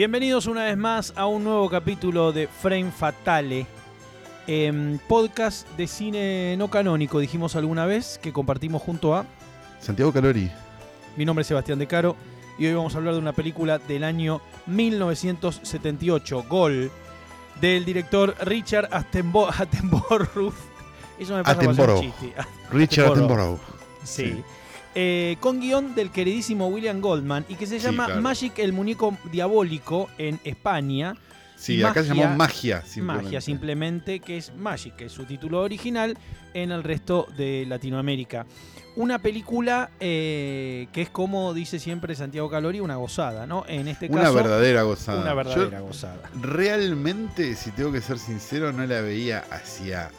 Bienvenidos una vez más a un nuevo capítulo de Frame Fatale, em, podcast de cine no canónico, dijimos alguna vez, que compartimos junto a... Santiago Calori. Mi nombre es Sebastián De Caro y hoy vamos a hablar de una película del año 1978, Gol, del director Richard Attenbo Attenborough. Eso me pasa por un chiste. Richard Attenborough. Sí. sí. Eh, con guion del queridísimo William Goldman y que se llama Magic el muñeco diabólico en España. Sí, acá se llama Magia. Simplemente. Magia, simplemente, que es Magic, que es su título original en el resto de Latinoamérica. Una película eh, que es como dice siempre Santiago Calori, una gozada, ¿no? En este caso. Una verdadera gozada. Una verdadera gozada. Realmente, si tengo que ser sincero, no la veía hacia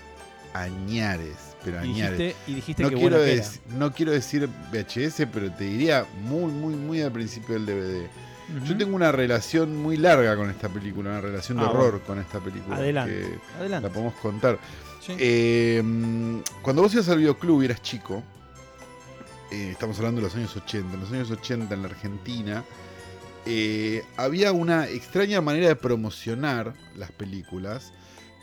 añares pero y dijiste, y dijiste no que quiero No quiero decir VHS, pero te diría muy, muy, muy al principio del DVD. Yo tengo una relación muy larga con esta película, una relación de ah, horror con esta película. Adelante. La podemos contar. Eh, cuando vos ibas al videoclub y eras chico, eh, estamos hablando de los años 80, en los años 80 en la Argentina, eh, había una extraña manera de promocionar las películas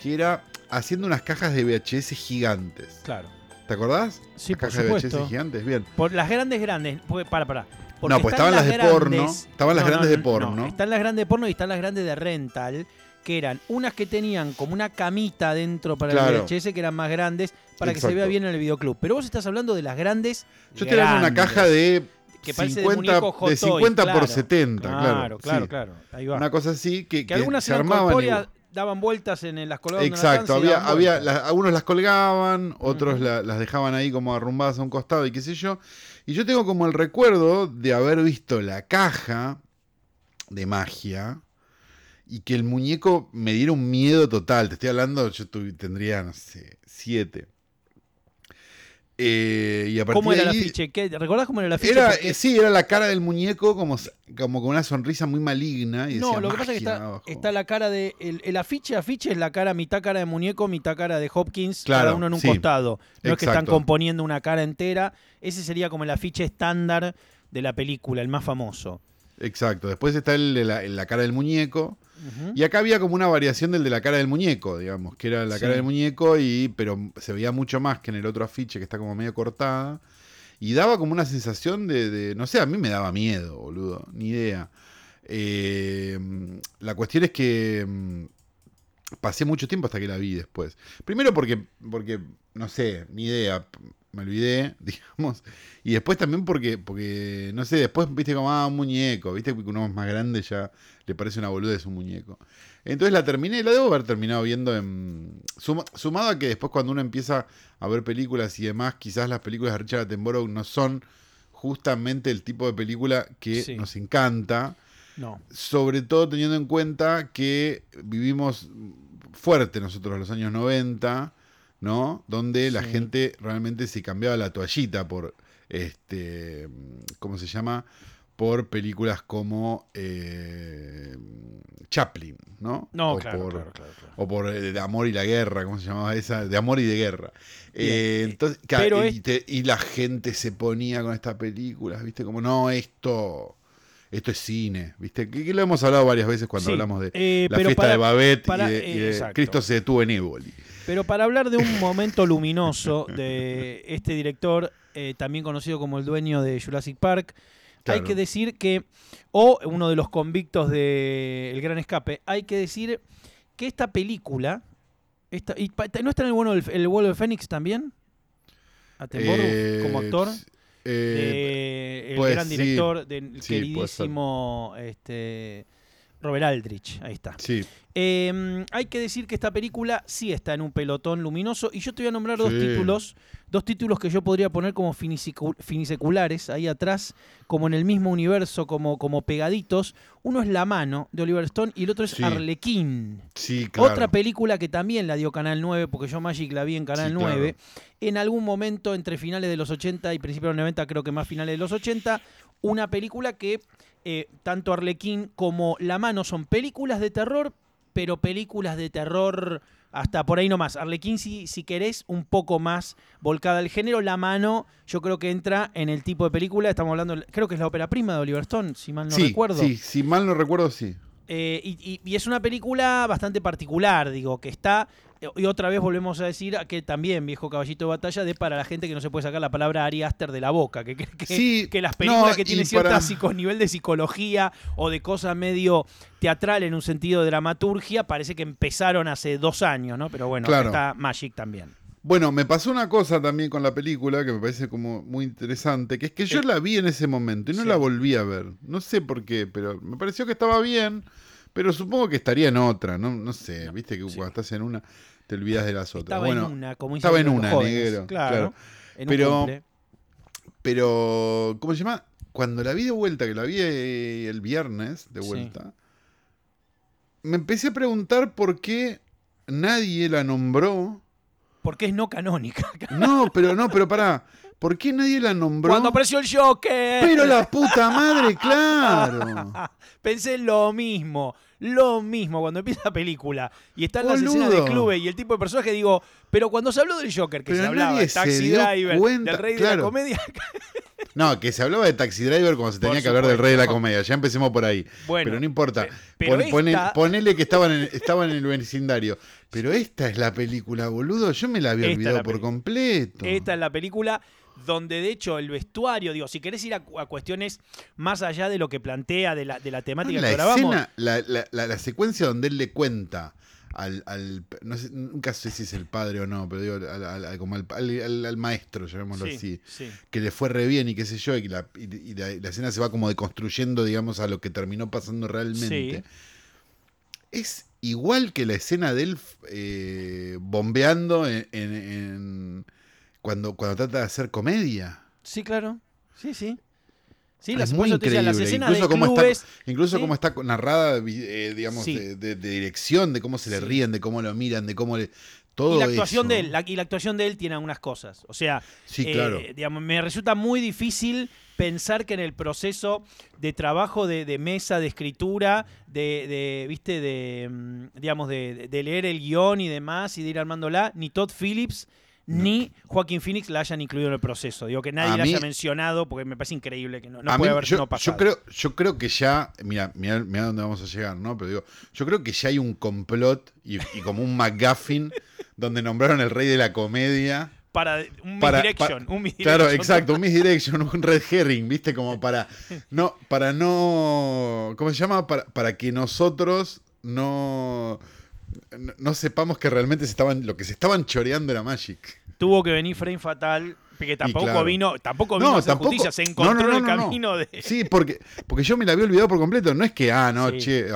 que era haciendo unas cajas de VHS gigantes. Claro. ¿Te acordás? Sí, por cajas de VHS gigantes, bien. Por las grandes, grandes. Para, para. no, pues estaban las, de porno. Estaban las grandes de porno. están las grandes de porno y están las grandes de rental. Que eran unas que tenían como una camita dentro para el VHS que eran más grandes para que se vea bien en el videoclub. Pero vos estás hablando de las grandes. Yo te hablando una caja de que 50, de, 50 por 70, claro. Claro, claro, Ahí va. Una cosa así que, que, algunas se armaban daban vueltas en, las colgadas. Exacto, había, había algunos las colgaban, otros las dejaban ahí como arrumbadas a un costado y qué sé yo. Y yo tengo como el recuerdo de haber visto la caja de magia y que el muñeco me diera un miedo total. Te estoy hablando, yo tendría, no sé, siete. Eh, ¿Cómo era el afiche? ¿Recordás cómo era el afiche? Era, eh, sí, era la cara del muñeco como, como con una sonrisa muy maligna. Y no, lo que pasa es que está, la cara de. El, afiche, afiche es la cara, mitad cara de muñeco, mitad cara de Hopkins, cada uno en un costado. No es que están componiendo una cara entera. Ese sería como el afiche estándar de la película, el más famoso. Exacto. Después está el, la cara del muñeco y acá había como una variación del de la cara del muñeco, digamos, que era la cara del muñeco, y, pero se veía mucho más que en el otro afiche que está como medio cortada. Y daba como una sensación de, no sé, a mí me daba miedo, boludo, ni idea. Eh, la cuestión es que mm, pasé mucho tiempo hasta que la vi después. Primero porque, porque no sé, ni idea, me olvidé, digamos. Y después también porque, porque no sé, después viste como, ah, un muñeco, viste que uno es más grande ya le parece una boludez un muñeco. Entonces la terminé, la debo haber terminado viendo en... sumado a que después cuando uno empieza a ver películas y demás, quizás las películas de Richard Attenborough no son justamente el tipo de película que nos encanta. No. Sobre todo teniendo en cuenta que vivimos fuerte nosotros en los años 90, ¿no? Donde la gente realmente se cambiaba la toallita por este, ¿cómo se llama? Por películas como eh, Chaplin, ¿no? No, o claro, por, claro, claro, O por eh, De Amor y la Guerra, ¿cómo se llamaba esa? De Amor y de Guerra. Eh, entonces, y, la gente se ponía con estas películas, ¿viste? Como, no, esto... Esto es cine, ¿viste? Que, lo hemos hablado varias veces cuando hablamos de la fiesta de Babette y de, Cristo se detuvo en Éboli. Pero para hablar de un momento luminoso de este director, también conocido como el dueño de Jurassic Park, hay que decir que, o uno de los convictos de El Gran Escape, hay que decir que esta película, esta, ¿no está en el vuelo, el vuelo de Fénix también? Eh, como actor. Eh, el pues gran director del queridísimo este, Robert Aldrich, ahí está. Sí. Em, hay que decir que esta película sí está en un pelotón luminoso y yo te voy a nombrar dos títulos, dos títulos que yo podría poner como finiseculares ahí atrás, como en el mismo universo, como, como pegaditos. Uno es La mano de Oliver Stone y el otro es Arlequín. Sí, claro. Otra película que también la dio Canal 9, porque yo Magic la vi en Canal 9. En algún momento entre finales de los 80 y principios de los 90, creo que más finales de los 80, una película que eh, tanto Arlequín como La Mano son películas de terror, pero películas de terror hasta por ahí nomás. Arlequín, si, si querés, un poco más volcada al género. La Mano, yo creo que entra en el tipo de película. Estamos hablando, creo que es la ópera prima de Oliver Stone, si mal no recuerdo. Sí, si mal no recuerdo, sí. Eh, y, y, es una película bastante particular, digo, que está y otra vez volvemos a decir que también, viejo caballito de batalla, de para la gente que no se puede sacar la palabra Ari Aster de la boca, que que, que las películas que tienen cierto nivel de psicología o de cosa medio teatral en un sentido de dramaturgia, parece que empezaron hace dos años, ¿no? Pero bueno, está Magic también. Bueno, me pasó una cosa también con la película que me parece como muy interesante, que es que yo la vi en ese momento y no la volví a ver. No sé por qué, pero me pareció que estaba bien. Pero supongo que estaría en otra, no, no sé, viste que cuando estás en una te olvidas de las otras. Estaba bueno, en una, como Estaba en una, negro. Claro. pero, pero, ¿cómo se llama? Cuando la vi de vuelta, que la vi eh, el viernes de vuelta, me empecé a preguntar por qué nadie la nombró. Porque es no canónica. No, pero no, pero pará. ¿Por qué nadie la nombró? Cuando apareció el Joker. Pero la puta madre, claro. Pensé en lo mismo. Lo mismo cuando empieza la película y están las escenas de clubes y el tipo de personaje, digo, pero cuando se habló del Joker, que se hablaba de Taxi Driver, del rey de la comedia. no, que se hablaba de Taxi Driver cuando se tenía que hablar del rey de la comedia. Ya empecemos por ahí. Bueno, pero no importa. ponele que estaban en, en el vecindario. Pero esta es la película, boludo. Yo me la había olvidado por completo. Esta es la película donde de hecho el vestuario, digo, si querés ir a, cuestiones más allá de lo que plantea de la, de la temática la que grabamos. la, la, secuencia donde él le cuenta al, al no sé, nunca sé si es el padre o no, pero digo, al, como al, maestro, llamémoslo así, que le fue re bien y qué sé yo, y, la, y, la, escena se va como deconstruyendo, digamos, a lo que terminó pasando realmente. Es igual que la escena de él eh, bombeando en cuando, cuando trata de hacer comedia. Sí, claro. Sí, sí. Sí, las, muy increíble. las escenas incluso como está, incluso como está narrada, eh, digamos, de, dirección, de cómo se le ríen, de cómo lo miran, de cómo le todo y la actuación de él, y la actuación de él tiene algunas cosas. O sea, sí, claro. Eh, digamos, me resulta muy difícil pensar que en el proceso de trabajo de, mesa, de escritura, de, de viste, de mm, digamos, de, leer el guion y demás y de ir armándola, ni Todd Phillips ni Joaquín Phoenix la hayan incluido en el proceso. Digo, que nadie la haya mencionado porque me parece increíble que no, puede haber yo, pasado. Yo creo, yo creo que ya, mira, mira, mira dónde vamos a llegar, ¿no? Pero digo, yo creo que ya hay un complot y, como un McGuffin donde nombraron el rey de la comedia. Para un misdirection, un Claro, exacto, un misdirection, un red herring, ¿viste? Como para no, para no, ¿cómo se llama? Para, para que nosotros no no, sepamos que realmente se estaban, lo que se estaban choreando era Magic. Tuvo que venir Frame Fatal, porque tampoco vino, tampoco vino no, justicia, se encontró el camino de. Sí, porque, porque yo me la había olvidado por completo. No es que, ah, no, che,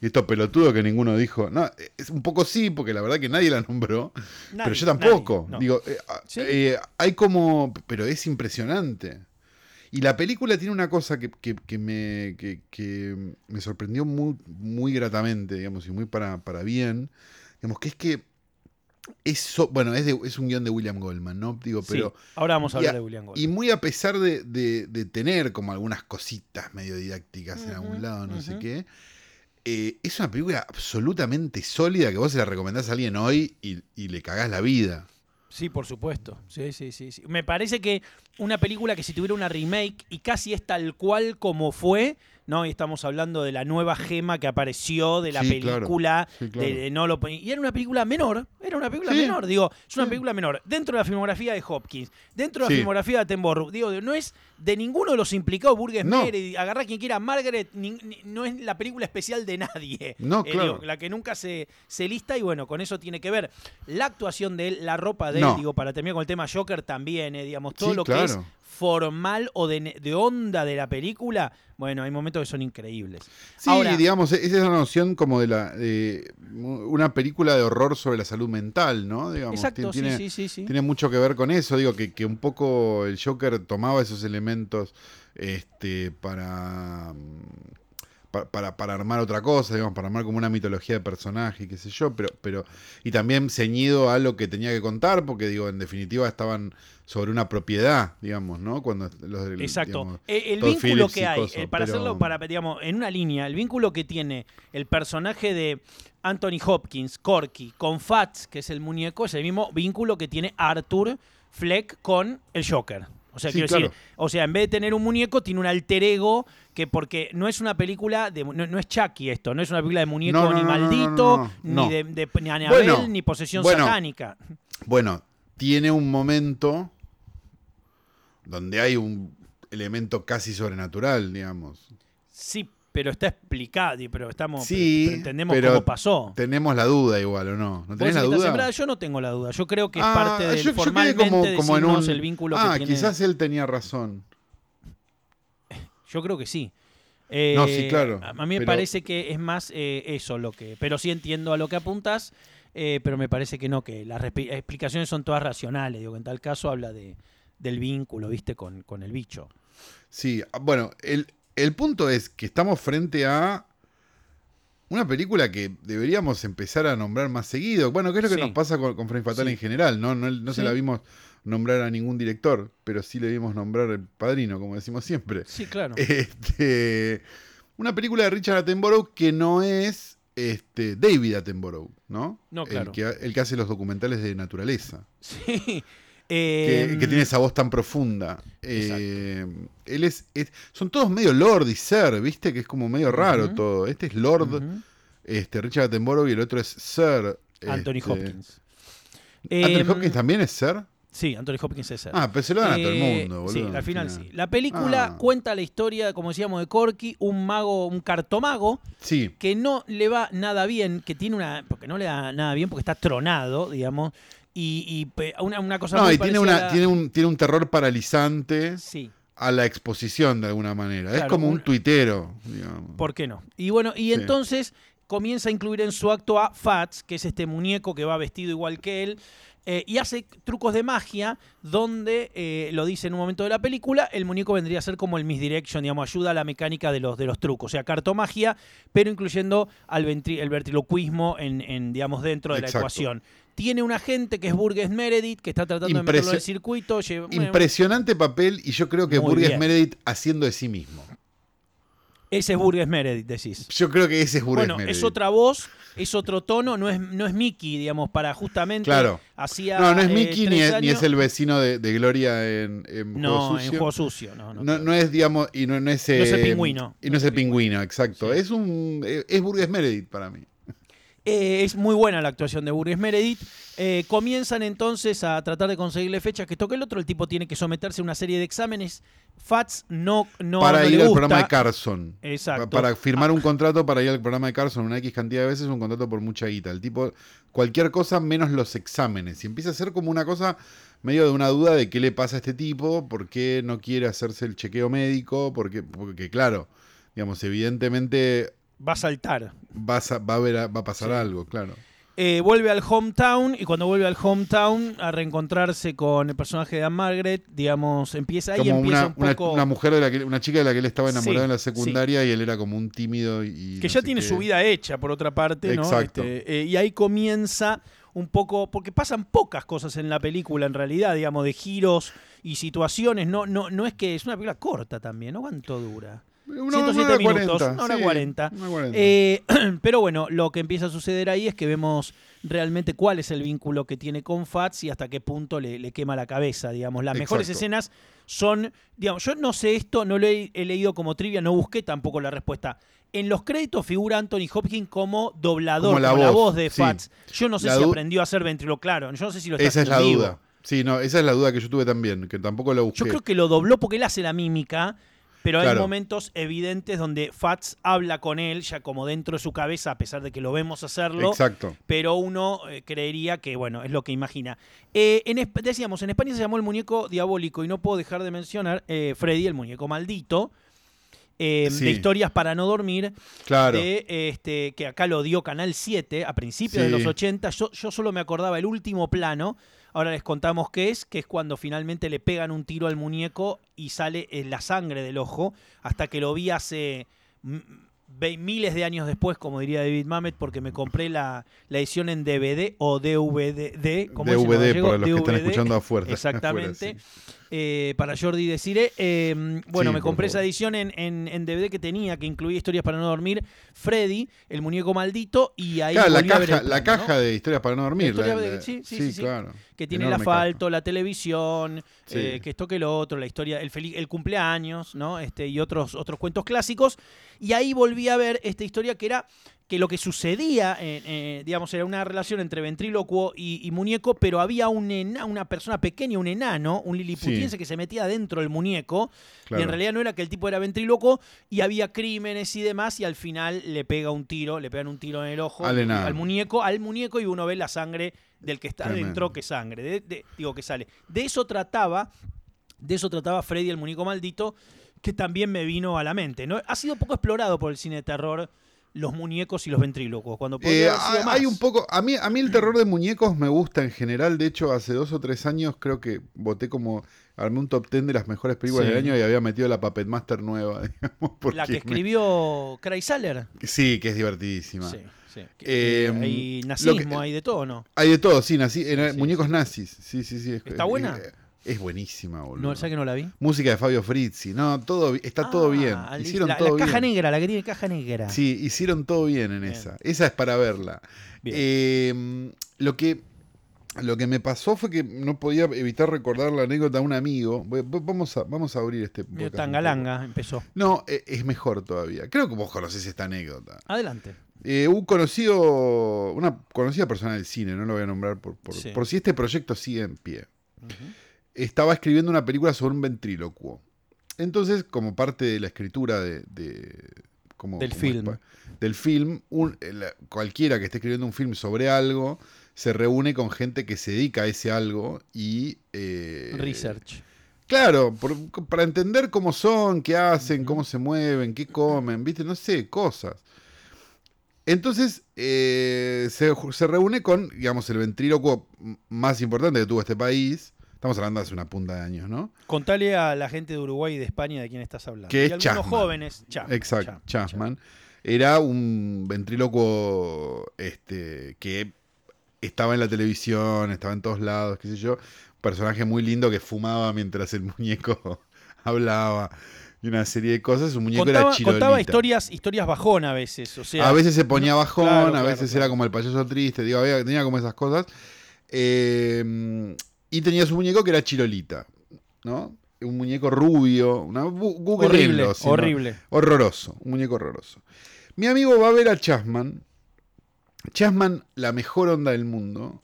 y esto pelotudo que ninguno dijo. No, es un poco sí, porque la verdad que nadie la nombró. pero yo tampoco. Digo, eh, eh, hay como. Pero es impresionante. Y la película tiene una cosa que, me, que, me sorprendió muy, muy gratamente, digamos, y muy para, para bien, digamos, que es que eso, bueno, es, es un guion de William Goldman, ¿no? Digo, pero. ahora vamos a hablar de William Goldman. Y muy a pesar de, tener como algunas cositas medio didácticas en algún lado, no sé qué. Eh, es una película absolutamente sólida que vos se la recomendás a alguien hoy y, y le cagás la vida. Sí, por supuesto. Sí, sí, sí, sí. Me parece que una película que si tuviera una remake y casi es tal cual como fue, ¿no? Y estamos hablando de la nueva gema que apareció de la película. de, no lo, y era una película menor, era una película menor, digo, es una película menor. Dentro de la filmografía de Hopkins, dentro de la filmografía de Attenborough, digo, no es de ninguno de los implicados, Burgess no. y agarrar quien quiera, Margaret, no es la película especial de nadie. No, eh, claro. la que nunca se, se lista y bueno, con eso tiene que ver la actuación de él, la ropa de él, digo, para terminar con el tema Joker también, eh, digamos, todo lo que es formal o de, onda de la película, bueno, hay momentos que son increíbles. Sí, digamos, esa es la noción como de la de una película de horror sobre la salud mental, ¿no? Exacto, tiene, sí, sí, sí, Tiene mucho que ver con eso, digo, que, que un poco el Joker tomaba esos elementos este, para para, para, armar otra cosa, digamos, para armar como una mitología de personaje, qué sé yo, pero, pero, y también ceñido a lo que tenía que contar, porque digo, en definitiva estaban sobre una propiedad, digamos, ¿no? Cuando los, Exacto. E, el, vínculo que hay, eh, para hacerlo, para, digamos, en una línea, el vínculo que tiene el personaje de Anthony Hopkins, Corky, con Fats, que es el muñeco, es el mismo vínculo que tiene Arthur Fleck con el Joker. O sea, quiero decir, o sea, en vez de tener un muñeco, tiene un alter ego que porque no es una película de no, es Chucky esto, no es una película de muñeco ni maldito, ni de, de ni, ni posesión satánica. Bueno, tiene un momento donde hay un elemento casi sobrenatural, digamos. Sí, pero está explicado, pero estamos entendemos cómo pasó. Tenemos la duda igual o no. ¿No tenés la duda? Yo no tengo la duda. Yo creo que es ah, parte del yo, formalmente como, en un, el vínculo ah, que quizás él tenía razón. Yo creo que sí. no, sí, claro. A, mí me parece que es más eh, eso lo que. Pero sí entiendo a lo que apuntas, eh, pero me parece que no, que las explicaciones son todas racionales. Digo, en tal caso habla de, del vínculo, ¿viste? Con, con el bicho. Sí, ah, bueno, el, el punto es que estamos frente a una película que deberíamos empezar a nombrar más seguido. Bueno, ¿qué es lo que nos pasa con, con Frame Fatal en general? No, no, se la vimos nombrar a ningún director, pero sí le vimos nombrar el padrino, como decimos siempre. Sí, claro. Este, una película de Richard Attenborough que no es este, David Attenborough, ¿no? No, claro. El que, el que hace los documentales de naturaleza. Sí. Que, tiene esa voz tan profunda. Eh, él es, Son todos medio Lord y Sir, ¿viste? Que es como medio raro todo. Este es Lord, este, Richard Attenborough, y el otro es Sir. Anthony este, Hopkins. ¿Anthony em, Hopkins también es Sir? Sí, Anthony Hopkins es Sir. Ah, pero se lo dan a todo el eh, mundo, boludo. Sí, al final, sí. La película ah. cuenta la historia, como decíamos, de Corky, un mago, un cartomago, sí. que no le va nada bien, que tiene una. porque no le da nada bien, porque está tronado, digamos. Y, una, una, cosa no, y tiene, una, tiene, un, tiene un terror paralizante a la exposición de alguna manera. es como un, tuitero. Digamos. ¿Por qué no? Y bueno, y entonces comienza a incluir en su acto a Fats, que es este muñeco que va vestido igual que él. Eh, y hace trucos de magia donde, eh, lo dice en un momento de la película, el muñeco vendría a ser como el misdirection, digamos, ayuda a la mecánica de los, de los trucos, o sea, cartomagia, pero incluyendo al el ventriloquismo en, digamos, dentro de la ecuación. Tiene un agente que es Burgess Meredith, que está tratando de meterlo el circuito. Impresionante papel y yo creo que Burgess Meredith haciendo de sí mismo. Ese es Burgess Meredith, decís. Yo creo que ese es Burgess bueno, es otra voz, es otro tono, no es, no es Mickey, digamos, para justamente... Claro. Hacía, no, no es Mickey ni es, el vecino de, Gloria en, en no, Juego Sucio. en Juego Sucio. No, no, no, es, digamos, y no, es... no es el pingüino. Y no, es el pingüino, exacto. Es un... Es Burgess Meredith para mí. Eh, es muy buena la actuación de Burgess Meredith. Eh, comienzan entonces a tratar de conseguirle fechas que toque el otro. El tipo tiene que someterse a una serie de exámenes. Fats no, no Para ir al programa de Carson. Exacto. Para firmar un contrato para ir al programa de Carson una X cantidad de veces, un contrato por mucha guita. El tipo, cualquier cosa menos los exámenes. Y empieza a ser como una cosa medio de una duda de qué le pasa a este tipo, por qué no quiere hacerse el chequeo médico, porque, porque claro, digamos, evidentemente va a saltar. Va a, va a, ver, va a pasar algo, claro. Eh, vuelve al hometown y cuando vuelve al hometown a reencontrarse con el personaje de Anne Margaret, digamos, empieza ahí empieza una, un poco... una, mujer de la que, una chica de la que él estaba enamorado en la secundaria y él era como un tímido y que ya tiene su vida hecha por otra parte, ¿no? Exacto. Este, eh, y ahí comienza un poco porque pasan pocas cosas en la película en realidad, digamos, de giros y situaciones, no no no es que es una película corta también, ¿no? ¿Cuánto dura? 107 minutos, una hora 40. Eh, pero bueno, lo que empieza a suceder ahí es que vemos realmente cuál es el vínculo que tiene con Fats y hasta qué punto le, quema la cabeza, digamos. Las mejores escenas son, digamos, yo no sé esto, no lo he, leído como trivia, no busqué tampoco la respuesta. En los créditos figura Anthony Hopkins como doblador, como la, voz, de Fats. Yo no sé si aprendió a hacer ventrilo claro, yo no sé si lo está Esa es la duda. Sí, no, esa es la duda que yo tuve también, que tampoco lo busqué. Yo creo que lo dobló porque él hace la mímica pero hay momentos evidentes donde Fats habla con él, ya como dentro de su cabeza, a pesar de que lo vemos hacerlo. Exacto. Pero uno eh, creería que, bueno, es lo que imagina. Eh, en, decíamos, en España se llamó el muñeco diabólico y no puedo dejar de mencionar eh, Freddy, el muñeco maldito. De historias para no dormir, claro. este, que acá lo dio Canal 7 a principios de los 80. Yo, yo solo me acordaba el último plano, Ahora les contamos qué es, que es cuando finalmente le pegan un tiro al muñeco y sale la sangre del ojo, hasta que lo vi hace miles de años después, como diría David Mamet, porque me compré la, edición en DVD o DVD, como DVD, para los que están escuchando afuera. Exactamente. Eh, para Jordi deciré. Eh, bueno, me compré esa edición en, en, DVD que tenía, que incluía historias para no dormir, Freddy, el muñeco maldito, y ahí. Claro, la caja, la caja de historias para no dormir. sí, sí, sí, claro. Que tiene el asfalto, la televisión, eh, que esto que lo otro, la historia, el, el cumpleaños, ¿no? Este, y otros, otros cuentos clásicos. Y ahí volví a ver esta historia que era que lo que sucedía, eh, digamos, era una relación entre ventrílocuo y, muñeco, pero había un una persona pequeña, un enano, un liliputiense que se metía dentro del muñeco, y en realidad no era que el tipo era ventrílocuo, y había crímenes y demás, y al final le pega un tiro, le pegan un tiro en el ojo al, muñeco, al muñeco, y uno ve la sangre del que está dentro que sangre, digo que sale. De eso trataba, de eso trataba Freddy el muñeco maldito, que también me vino a la mente. ¿no? Ha sido poco explorado por el cine de terror los muñecos y los ventrílocos. Cuando eh, hay un poco. A mí, a mí el terror de muñecos me gusta en general. De hecho, hace dos o tres años creo que voté como. Armé un top ten de las mejores películas del año y había metido la Puppet Master nueva, la que escribió me... Saller. Sí, que es divertidísima. Sí. Sí. Eh, hay nazismo, hay de todo, ¿no? Hay de todo, sí, nazi, muñecos nazis. Sí, sí, sí. ¿Está buena? Es buenísima, boludo. No, ¿sabes que no la vi? Música de Fabio Frizzi. No, todo, está todo ah, bien. Hicieron la, todo la caja negra, la que tiene caja negra. Sí, hicieron todo bien en esa. Esa es para verla. Eh, lo, que, lo que me pasó fue que no podía evitar recordar la anécdota de un amigo. Vamos a, vamos a abrir este Tangalanga empezó. No, e, es mejor todavía. Creo que vos conocés esta anécdota. Adelante. Eh, un conocido, una conocida persona del cine, no lo voy a nombrar por, por, si este proyecto sigue en pie estaba escribiendo una película sobre un ventrílocuo. Entonces, como parte de la escritura de, del film, del film cualquiera que esté escribiendo un film sobre algo se reúne con gente que se dedica a ese algo y... Eh, Research. Claro, para entender cómo son, qué hacen, cómo se mueven, qué comen, viste, no sé, cosas. Entonces eh, se, se, reúne con, digamos, el ventrílocuo más importante que tuvo este país, Estamos hablando hace una punta de años, ¿no? Contale a la gente de Uruguay y de España de quién estás hablando. Que es Chasman. jóvenes. Exacto, Chasman. Era un ventrílocuo este, que estaba en la televisión, estaba en todos lados, qué sé yo. Personaje muy lindo que fumaba mientras el muñeco hablaba y una serie de cosas. Un muñeco contaba, era chirolita. Contaba historias, historias bajón a veces. O sea, a veces se ponía bajón, a veces era como el payaso triste. Digo, había, tenía como esas cosas. Eh, y tenía su muñeco que era Chirolita, ¿no? Un muñeco rubio, una, Google horrible, horrible. Horroroso, un muñeco horroroso. Mi amigo va a ver a Chasman. Chasman, la mejor onda del mundo.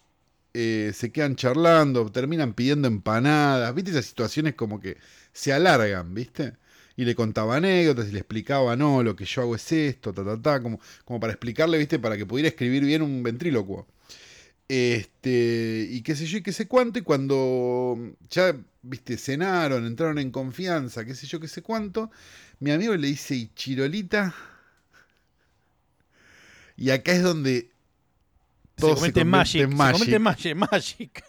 Eh, se quedan charlando, terminan pidiendo empanadas. ¿Viste esas situaciones como que se alargan, ¿viste? Y le contaba anécdotas y le explicaba, no, lo que yo hago es esto, ta, ta, ta, como, como para explicarle, ¿viste? Para que pudiera escribir bien un ventrílocuo. Este, y qué sé yo, y qué sé cuánto, y cuando ya, viste, cenaron, entraron en confianza, qué sé yo, qué sé cuánto, mi amigo le dice, ¿y Chirolita? Y acá es donde todo se, magic, Se magic, magic.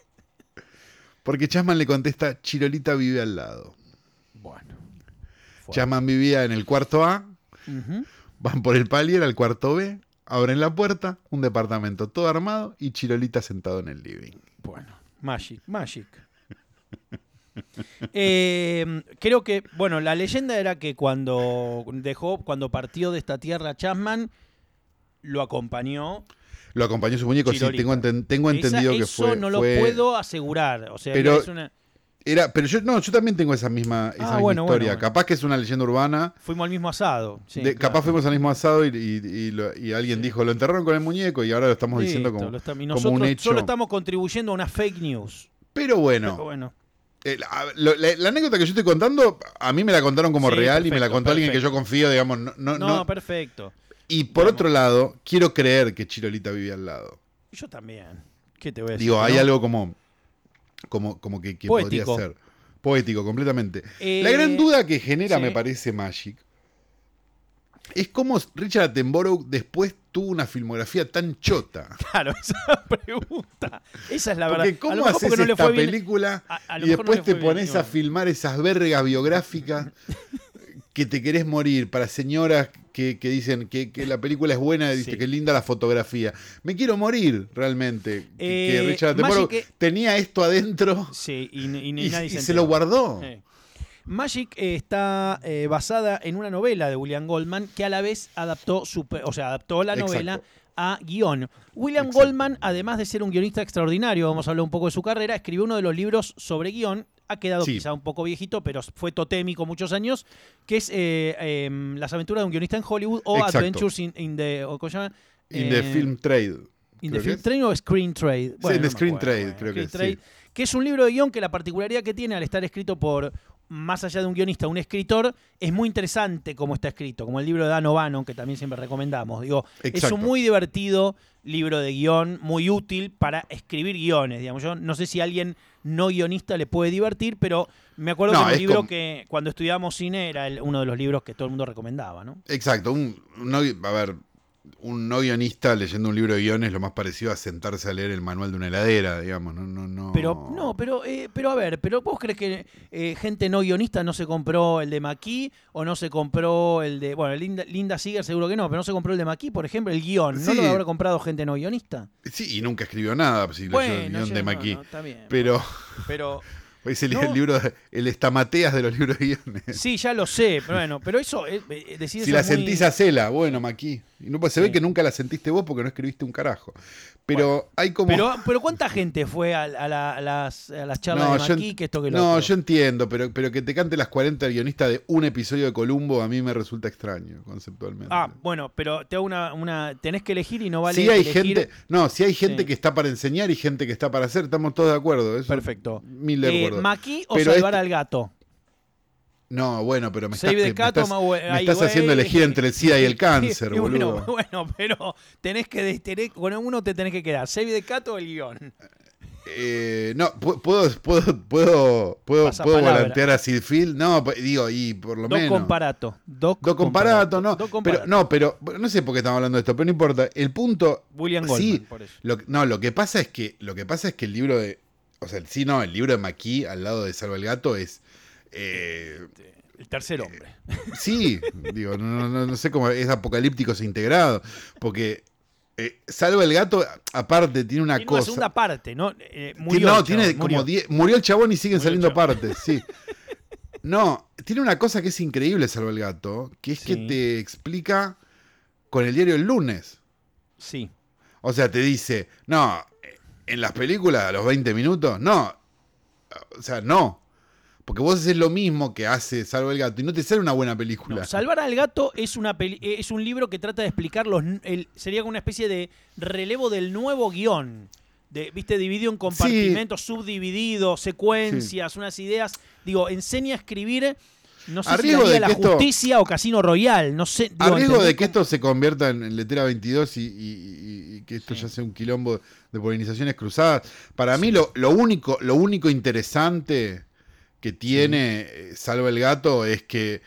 Porque Chasman le contesta, Chirolita vive al lado. Bueno. Chasman vivía en el cuarto A, van por el palier al cuarto B, Abren la puerta, un departamento todo armado y Chirolita sentado en el living. Bueno, Magic, Magic. Eh, creo que, bueno, la leyenda era que cuando dejó, cuando partió de esta tierra Chapman, lo acompañó. Lo acompañó su muñeco, sí, tengo, entendido que fue. Eso no lo puedo asegurar. O sea, es una pero yo no, yo también tengo esa misma, ah, historia. Capaz que es una leyenda urbana. Fuimos al mismo asado. Capaz fuimos al mismo asado y, alguien dijo, lo enterraron con el muñeco y ahora lo estamos diciendo como, nosotros un hecho. Solo estamos contribuyendo a una fake news. Pero bueno. Eh, la, anécdota que yo estoy contando, a mí me la contaron como real y me la contó alguien que yo confío, digamos. No, no, perfecto. Y por otro lado, quiero creer que Chirolita vivía al lado. Yo también. ¿Qué te voy a decir? Digo, hay algo como como, como que, podría ser. Poético, completamente. La gran eh, duda que genera, me parece, Magic, es cómo Richard Attenborough después tuvo una filmografía tan chota. Claro, esa pregunta. Esa es la verdad. Porque ¿cómo haces esta película y después te pones a filmar esas vergas biográficas que te querés morir para señoras que, dicen que, la película es buena, dice que linda la fotografía. Me quiero morir realmente. que, eh, Richard tenía esto adentro sí, y, y, se, lo guardó. Magic eh, está eh, basada en una novela de William Goldman que a la vez adaptó, o sea, adaptó la novela a guion. William Goldman, además de ser un guionista extraordinario, vamos a hablar un poco de su carrera, escribió uno de los libros sobre guion ha quedado quizá un poco viejito, pero fue totémico muchos años, que es eh, em, Las aventuras de un guionista en Hollywood o Adventures in, the... ¿cómo se llama? In the Film Trade. In the Film Trade o Screen Trade. sí, in the Screen Trade, creo que sí. Que es un libro de guion que la particularidad que tiene al estar escrito por más allá de un guionista, un escritor, es muy interesante cómo está escrito, como el libro de Dan O'Bannon, que también siempre recomendamos. Digo, es un muy divertido libro de guion, muy útil para escribir guiones. Digamos. Yo no sé si alguien no guionista le puede divertir, pero me acuerdo que un libro que cuando estudiábamos cine era uno de los libros que todo el mundo recomendaba, ¿no? Exacto. Un, no, a ver, un no guionista leyendo un libro de guiones lo más parecido a sentarse a leer el manual de una heladera, digamos. No, no, no. Pero, no, pero, eh, pero a ver, pero vos crees que eh, gente no guionista no se compró el de Maquis o no se compró el de. Bueno, Linda, Linda Seeger seguro que no, pero no se compró el de Maquis, por ejemplo, el guion. ¿No lo habrá comprado gente no guionista? Sí, y nunca escribió nada si leyó el guion de Maquis. pero. Pero. Es el, libro, el estamateas de los libros de guiones. Sí, ya lo sé, pero bueno, pero eso, eh, eh Si la sentís a Cela, bueno, Maquí. No, se ve que nunca la sentiste vos porque no escribiste un carajo. Pero hay como. Pero, pero ¿cuánta gente fue a, las, charlas de Maquis que esto que lo No, yo entiendo, pero, pero que te cante las 40 guionistas de un episodio de Columbo a mí me resulta extraño, conceptualmente. Ah, bueno, pero te hago una, una. Tenés que elegir y no vale. Sí hay gente. No, si hay gente que está para enseñar y gente que está para hacer, estamos todos de acuerdo. Perfecto. Mil de eh, ¿Maquis o salvar al gato? No, bueno, pero me estás, haciendo elegir entre el SIDA y el cáncer, boludo. Bueno, pero tenés que con uno te tenés que quedar, Save the Cat o el guion. Eh, no, puedo, puedo, puedo, puedo, puedo volantear a Sidfield. No, digo, y por lo menos. Comparato. Doc, comparato. no. Pero, no, pero no sé por qué estamos hablando de esto, pero no importa. El punto. William Goldman, por eso. no, lo que pasa es que lo que pasa es que el libro de. O sea, sí, no, el libro de Maquis al lado de Salva el Gato es eh, el tercer hombre. Sí, digo, no, sé cómo es apocalíptico se integrado, porque eh, Salva el gato, aparte, tiene una cosa. Una segunda parte, ¿no? Eh, murió no, tiene como murió. el chabón y siguen saliendo partes, sí. No, tiene una cosa que es increíble, Salva el gato, que es que te explica con el diario el lunes. Sí. O sea, te dice, no, en las películas a los 20 minutos, no. O sea, no. Porque vos haces lo mismo que hace Salva el Gato y no te sale una buena película. Salvar al Gato es, una es un libro que trata de explicar los. sería una especie de relevo del nuevo guion. De, ¿Viste? Dividido en compartimentos, subdivididos, secuencias, unas ideas. Digo, enseña a escribir. No sé si de la justicia o Casino Royal, no sé. a riesgo de que esto se convierta en, letera 22 y, que esto ya sea un quilombo de polinizaciones cruzadas. Para mí lo, lo, único, lo único interesante que tiene eh, Salva el Gato es que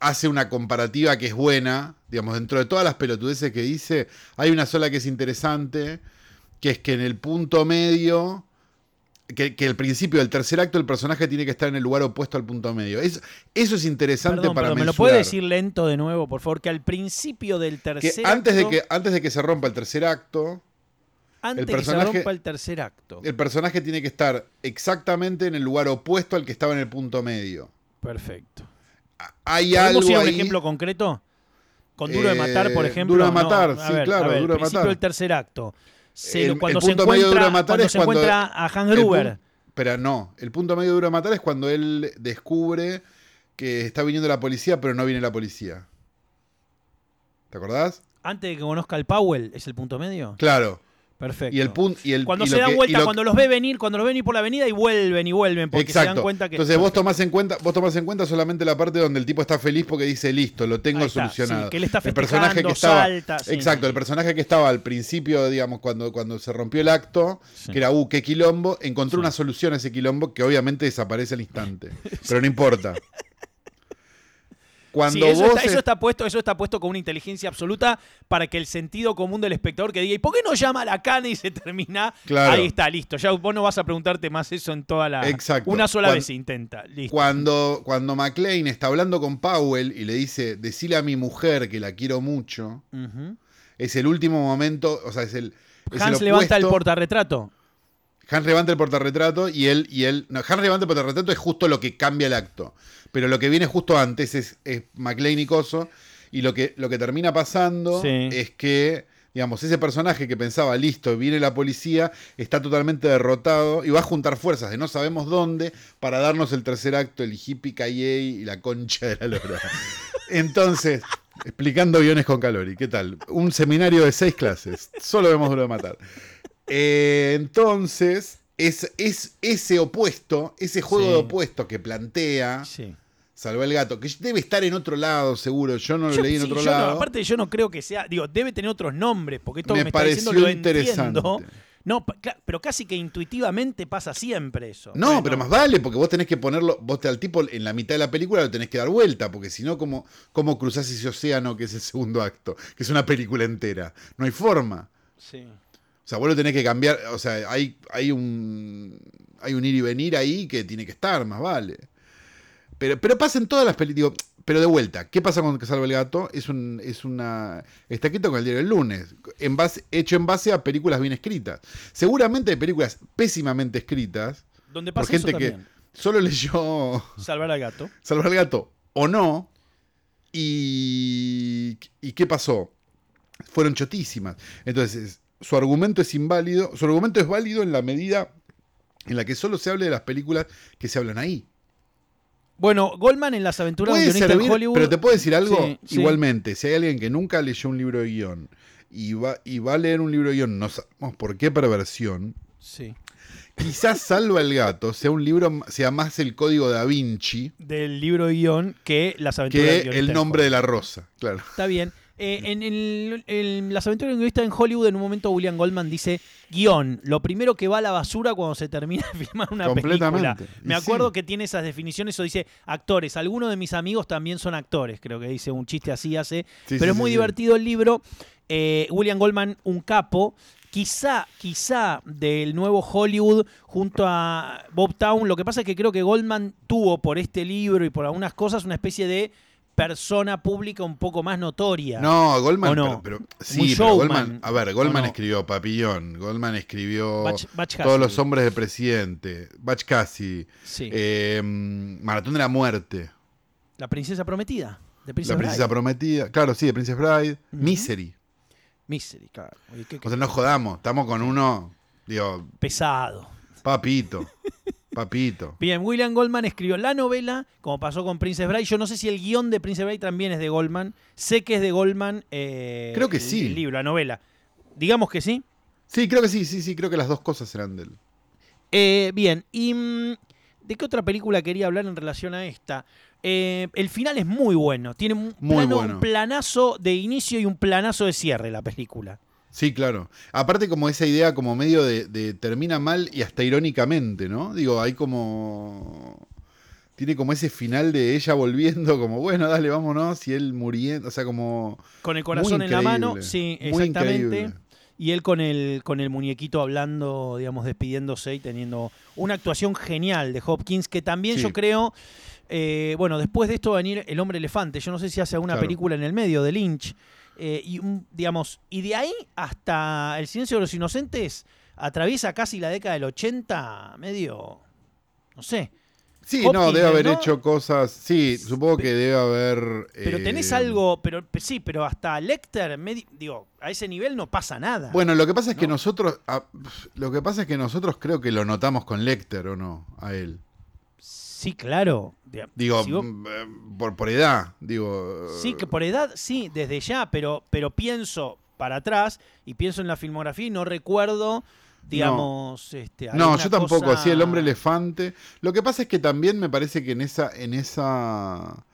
hace una comparativa que es buena, digamos, dentro de todas las pelotudeces que dice, hay una sola que es interesante, que es que en el punto medio, que, que el principio del tercer acto el personaje tiene que estar en el lugar opuesto al punto medio. Es, eso es interesante para ¿Me lo puede decir lento de nuevo, por favor? Que al principio del tercer antes De que, antes de que se rompa el tercer acto, antes el personaje, que se rompa el tercer acto. El personaje tiene que estar exactamente en el lugar opuesto al que estaba en el punto medio. Perfecto. Hay algo ir a un ejemplo concreto? Con Duro de Matar, por eh, ejemplo. Duro de Matar, sí, claro, Duro de Matar. del tercer acto. Cuando se encuentra, cuando se encuentra a Hans Gruber. Pero no, el punto medio de Duro de Matar es cuando él descubre que está viniendo la policía, pero no viene la policía. ¿Te acordás? Antes de que conozca al Powell, ¿es el punto medio? Claro. Perfecto. Y el punto, y el, cuando se dan vuelta, cuando los ve venir, cuando los ven ir por la avenida y vuelven y vuelven, porque se dan cuenta que. Entonces vos tomás en cuenta, vos tomás en cuenta solamente la parte donde el tipo está feliz porque dice listo, lo tengo solucionado. que él está el personaje que estaba, exacto, el personaje que estaba al principio, digamos, cuando, cuando se rompió el acto, que era uh, qué quilombo, encontró una solución a ese quilombo que obviamente desaparece al instante. Pero no importa. Cuando eso, vos está, eso es- está puesto, eso está puesto con una inteligencia absoluta para que el sentido común del espectador que diga, ¿y por qué no llama a la cana y se termina? Claro. Ahí está, listo. Ya vos no vas a preguntarte más eso en toda la. Exacto. Una sola vez se intenta. Listo. Cuando, cuando McLean está hablando con Powell y le dice, decile a mi mujer que la quiero mucho, es el último momento, o sea, es el... es Hans el levanta el portarretrato. Hans levanta el portarretrato y él, y él. No, Hans levanta el portarretrato es justo lo que cambia el acto. Pero lo que viene justo antes es, es McLean y Coso. Y lo que, lo que termina pasando Sí. es que, digamos, ese personaje que pensaba, listo, viene la policía, está totalmente derrotado y va a juntar fuerzas de no sabemos dónde para darnos el tercer acto, el hippie y la concha de la lora. Entonces, explicando guiones con Calori, ¿qué tal? Un seminario de seis clases. Solo vemos duro de matar. Eh, entonces, es, es ese opuesto, ese juego Sí. de opuesto que plantea Sí. Salva el gato, que debe estar en otro lado, seguro. Yo no lo Yo- leí en sí, otro yo no, lado. aparte, yo no creo que sea. Digo, debe tener otros nombres, porque esto Me me, está pareció diciendo lo interesante. entiendo. No, pero casi que intuitivamente pasa siempre eso. No, Bueno, pero más vale, porque vos tenés que ponerlo, vos te, al tipo en la mitad de la película lo tenés que dar vuelta, porque si no, ¿cómo, ¿cómo cruzás ese océano que es el segundo acto? Que es una película entera. No hay forma. Sí. O sea, vos lo tenés que cambiar, o sea, hay, hay un hay un ir y venir ahí que tiene que estar, más vale. Pero, pero pasa en todas las películas, pero de vuelta, ¿qué pasa con que salva el gato? Es un, es una. Está escrito con el diario del lunes. En base, hecho en base a películas bien escritas. Seguramente hay películas pésimamente escritas Donde por pasa eso gente que solo leyó Salvar al gato. Salvar al gato o no. Y, ¿Y qué pasó? Fueron chotísimas. Entonces, su argumento es inválido. Su argumento es válido en la medida en la que solo se hable de las películas que se hablan ahí. Bueno, Goldman en las aventuras de un Puede guionista servir, en Hollywood. pero te puedo decir algo. Sí, sí. Igualmente, si hay alguien que nunca leyó un libro de guion y va, y va a leer un libro de guion, no sabemos por qué perversión, Sí. quizás Salva el Gato sea un libro, sea más el código da Vinci Del libro de guion que las aventuras que el nombre de la rosa. Claro. Está bien. Eh, en el- en las aventuras de en Hollywood, en un momento William Goldman dice guion, lo primero que va a la basura cuando se termina de filmar una película. Me acuerdo sí. que tiene esas definiciones, o dice actores. Algunos de mis amigos también son actores, creo que dice un chiste así hace. Sí, pero sí, es muy divertido el libro. Eh, William Goldman, un capo. Quizá, quizá del nuevo Hollywood junto a Bob Town. Lo que pasa es que creo que Goldman tuvo por este libro y por algunas cosas una especie de persona pública un poco más notoria. No, Goldman, ¿O no? pero, sí, pero Goldman, a ver, Goldman escribió Papillón, Goldman escribió Butch- Butch Todos los hombres del presidente, Batch Cassidy, Sí. eh, Maratón de la Muerte, la princesa prometida. De Princess La princesa Bride. prometida, claro, sí, de Princess Bride. Misery. Misery, claro. Oye, qué- qué O sea, no jodamos, estamos con uno, digo, pesado. papito, papito. Bien, William Goldman escribió la novela, como pasó con Princess Bride. Yo no sé si el guion de Princess Bride también es de Goldman. Sé que es de Goldman. eh, Creo que el- sí. El libro, la novela. Digamos que sí. Sí, creo que sí, sí, sí, creo que las dos cosas eran de él. Eh, bien, y mm, ¿de qué otra película quería hablar en relación a esta? Eh, el final es muy bueno. Tiene un, Muy plano- bueno. un planazo de inicio y un planazo de cierre la película. Sí, claro. Aparte como esa idea como medio de, de termina mal y hasta irónicamente, ¿no? Digo, hay como... Tiene como ese final de ella volviendo, como, bueno, dale, vámonos, y él muriendo, o sea, como... Con el corazón en la mano, sí, exactamente. Y él con el, con el muñequito hablando, digamos, despidiéndose y teniendo una actuación genial de Hopkins, que también Sí. yo creo, eh, bueno, después de esto va a venir El Hombre Elefante. Yo no sé si hace alguna Claro. película en el medio de Lynch. Eh, y, digamos, y de ahí hasta El Silencio de los Inocentes atraviesa casi la década del 80, medio, no sé. Sí, no, debe haber ¿no? hecho cosas, sí, supongo que debe haber... Pero tenés eh, algo, pero pe- sí, pero hasta Lecter, medi- digo, a ese nivel no pasa nada. Bueno, lo que pasa es que ¿no? nosotros, ah, lo que pasa es que nosotros creo que lo notamos con Lecter, ¿o no? A él. Sí, claro. De- Digo, si vos- mm, eh, por, por edad, digo... sí, que por edad, sí, desde ya, pero, pero pienso para atrás y pienso en la filmografía y no recuerdo, digamos, este, No, yo tampoco, cosa- sí, el hombre elefante. Lo que pasa es que también me parece que en esa, en esa,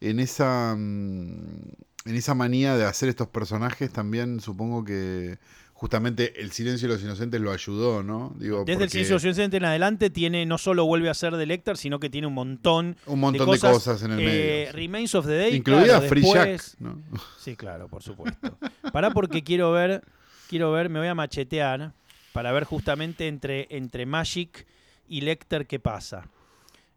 en esa, mm, en esa manía de hacer estos personajes también supongo que justamente el silencio de los inocentes lo ayudó, ¿no? Digo, Desde el silencio de los inocentes en adelante tiene, no solo vuelve a ser de Lecter, sino que tiene un montón, un montón de, cosas, en el eh, medio. Remains of the Day. Incluida Free Jack, Sí, claro, por supuesto. Pará porque quiero ver, quiero ver, me voy a machetear para ver justamente entre, entre Magic y Lecter qué pasa.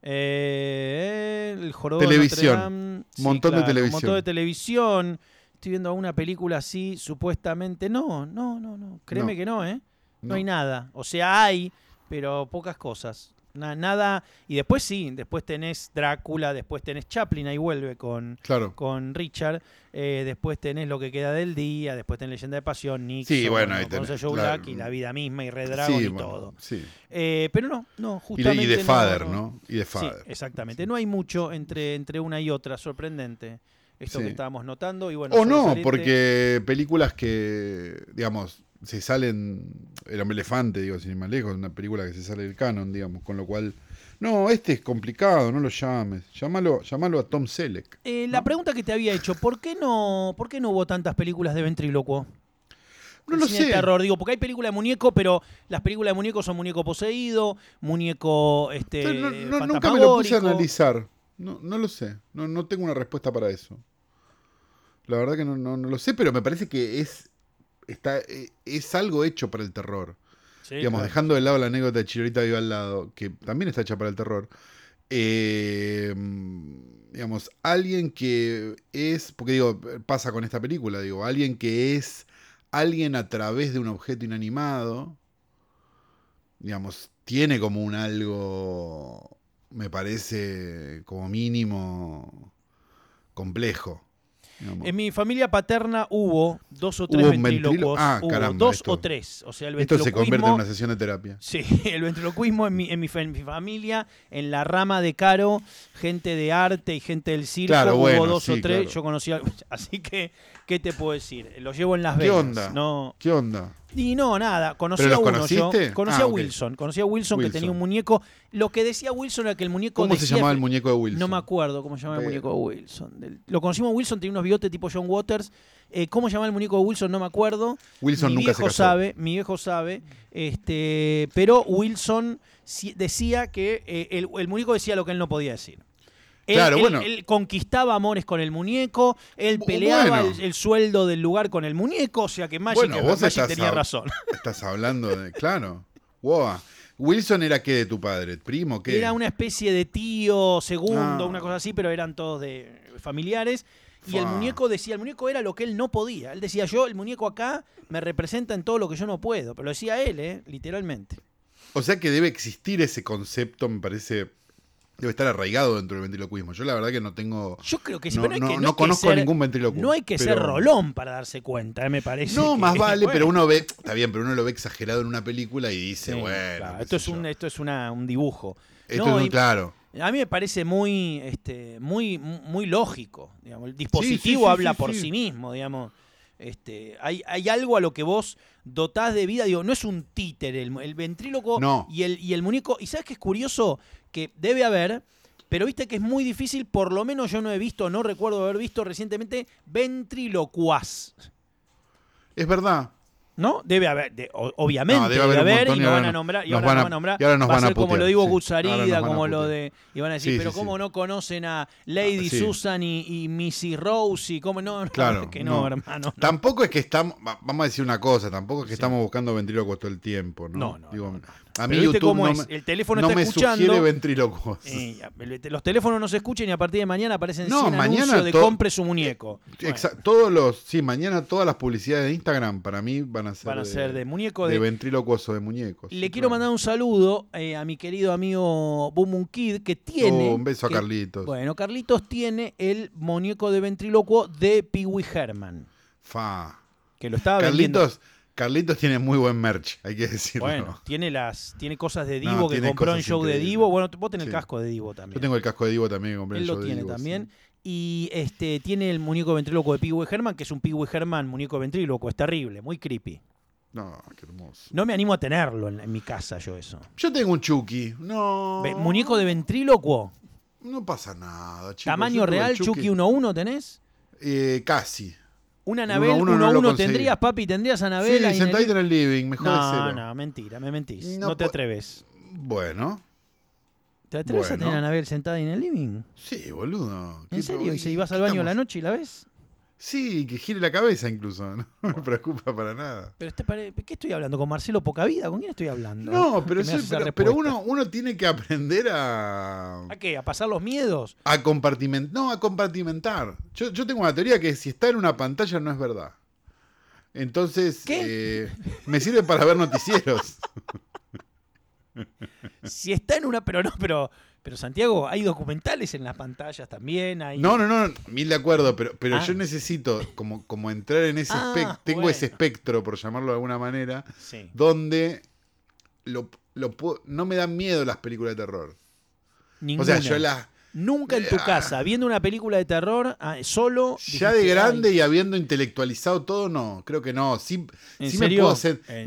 Eh, el jorobo televisión. De montón de televisión. Un montón de televisión estoy viendo alguna película así, supuestamente. No, no, no, no. Créeme que no, ¿eh? No, hay nada. O sea, hay, pero pocas cosas. nada. Y después sí, después tenés Drácula, después tenés Chaplin, ahí vuelve con, con Richard. Eh, después tenés Lo que queda del día, después tenés Leyenda de Pasión, Nixon, sí, bueno, ahí tenés, Joe Black y La vida misma y Red Dragon y todo. Sí. Eh, pero no, no, justamente. Y de, Father, ¿no? Y de Father. Sí, exactamente. No hay mucho entre, entre una y otra, sorprendente esto que estábamos notando. Y bueno, o no, porque películas que, digamos, se salen, El hombre elefante, digo, sin ir más lejos, una película que se sale del canon, digamos, con lo cual... No, este es complicado, no lo llames. Llámalo, llámalo a Tom Selleck. Eh, la pregunta que te había hecho, ¿por qué no, por qué no hubo tantas películas de ventrílocuo? No lo sé. terror, digo, porque hay películas de muñeco, pero las películas de muñeco son muñeco poseído, muñeco este no, Nunca me lo puse a analizar. No, no lo sé. No, no tengo una respuesta para eso. La verdad que no, no, lo sé, pero me parece que es, está, e, es algo hecho para el terror. digamos, dejando de lado la anécdota de Chirorita Viva al lado, que también está hecha para el terror. Eh, digamos, alguien que es, porque digo, pasa con esta película, digo, alguien que es alguien a través de un objeto inanimado, digamos, tiene como un algo, me parece, como mínimo, complejo. En mi familia paterna hubo dos o tres ventrílocos. Ah, dos o tres. O sea, el Esto se convierte en una sesión de terapia. Sí, el ventriloquismo en mi, en mi, familia, en la rama de Caro, gente de arte y gente del circo, hubo dos o tres. Yo conocía. Así que, ¿qué te puedo decir? Lo llevo en las venas. ¿Qué onda? No, ¿Qué onda? Y no, nada, conocí a uno yo. Conocí a ah, Wilson, conocí a Wilson, que tenía un muñeco. Lo que decía Wilson era que el muñeco. ¿Cómo se llamaba el muñeco de Wilson? No me acuerdo cómo se llamaba el muñeco de Wilson. Lo conocimos a Wilson, tenía unos bigotes tipo John Waters. Eh, ¿Cómo se llamaba el muñeco de Wilson? No me acuerdo. Wilson mi nunca viejo sabe, mi viejo sabe. Este, pero Wilson decía que eh, el, el muñeco decía lo que él no podía decir. Él, conquistaba amores con el muñeco, él peleaba el, sueldo del lugar con el muñeco, o sea que Magic, tenía razón. Estás hablando de. Claro. Wow. Wilson era qué de tu padre, primo, qué. Era una especie de tío, segundo, ah. una cosa así, pero eran todos de familiares. Y el muñeco decía, el muñeco era lo que él no podía. Él decía, yo, el muñeco acá me representa en todo lo que yo no puedo. Pero lo decía él, ¿eh? literalmente. O sea que debe existir ese concepto, me parece, debe estar arraigado dentro del ventriloquismo. Yo la verdad que no tengo. Yo creo que sí, no, pero no, no, conozco ningún ventriloquismo. No hay que ser rolón para darse cuenta, eh, me parece. No, más vale, pero uno ve, está bien, pero uno lo ve exagerado en una película y dice, bueno. esto, es un, esto es una, un dibujo. Esto es muy claro. A mí me parece muy, este, muy, muy lógico. Digamos. El dispositivo habla por sí mismo, digamos. Este, hay, hay, algo a lo que vos dotás de vida. Digo, no es un títer el, el ventríloco y, el, y el muñeco. ¿Y sabes qué es curioso? Que debe haber, pero viste que es muy difícil, por lo menos yo no he visto, no recuerdo haber visto recientemente ventrilocuaz. Es verdad. ¿No? Debe haber, obviamente debe, haber, y no van a nombrar, y ahora, van a nombrar, va a ser como lo digo Guzarida, como lo de, y van a decir, pero cómo no conocen a Lady Susan y, y, Missy Rose y cómo no, claro, que no, hermano. Tampoco es que estamos, vamos a decir una cosa, tampoco es que estamos buscando ventrílocos todo el tiempo, ¿no? No, no, Digo, a mí YouTube no, me, el teléfono está me escuchando, sugiere ventrílocos. Eh, los teléfonos no se escuchan y a partir de mañana aparecen no, 100 mañana de compre su muñeco. Exacto, todos los, sí, mañana todas las publicidades de Instagram para mí van a ser, van a ser de, muñeco de, de de muñecos. Le quiero mandar un saludo eh, a mi querido amigo Boom Kid que tiene. Oh, un beso a Carlitos. Bueno, Carlitos tiene el muñeco de ventrílocuo de Pee Wee Herman. Fa. Que lo estaba Carlitos, Carlitos tiene muy buen merch, hay que decirlo. Bueno, tiene las tiene cosas de Divo que compró en show de Divo. Bueno, vos tenés el casco de Divo también. Yo tengo el casco de Divo también que compré Él en show lo tiene también. Y este tiene el muñeco ventríloco de Pee Herman, que es un Pee Herman muñeco ventríloco. Es terrible, muy creepy. No, qué hermoso. No me animo a tenerlo en, mi casa yo eso. Yo tengo un Chucky. No. ¿Muñeco de ventrílocuo? No pasa nada, ¿Tamaño real, Chucky 1-1 tenés? Eh, casi. Una Anabel, uno, uno, uno, tendrías, papi, tendrías Anabel. Sí, sentadito en el living, mejor No, no, mentira, me mentís. No, te atreves. Bueno. ¿Te atreves a tener a Anabel sentada en el living? Sí, boludo. ¿En serio? ¿Y si vas al baño la noche y la ves? Sí, que gire la cabeza incluso, no me preocupa para nada. Pero este ¿qué estoy hablando? ¿Con Marcelo Pocavida? ¿Con quién estoy hablando? No, pero, pero, uno, uno tiene que aprender a... ¿A qué? ¿A pasar los miedos? A compartimentar. No, a compartimentar. Yo, yo tengo una teoría que si está en una pantalla no es verdad. Entonces, eh, me sirve para ver noticieros. si está en una, pero no, pero pero Santiago, hay documentales en las pantallas también. Hay... No, no, no, mil de acuerdo, pero, pero ah. yo necesito como, como entrar en ese ah, espectro, tengo ese espectro, por llamarlo de alguna manera, donde lo, lo no me dan miedo las películas de terror. O sea, yo las Nunca en tu ah. casa, viendo una película de terror solo. Ya de grande y habiendo intelectualizado todo, no, creo que no. Sí, me puedo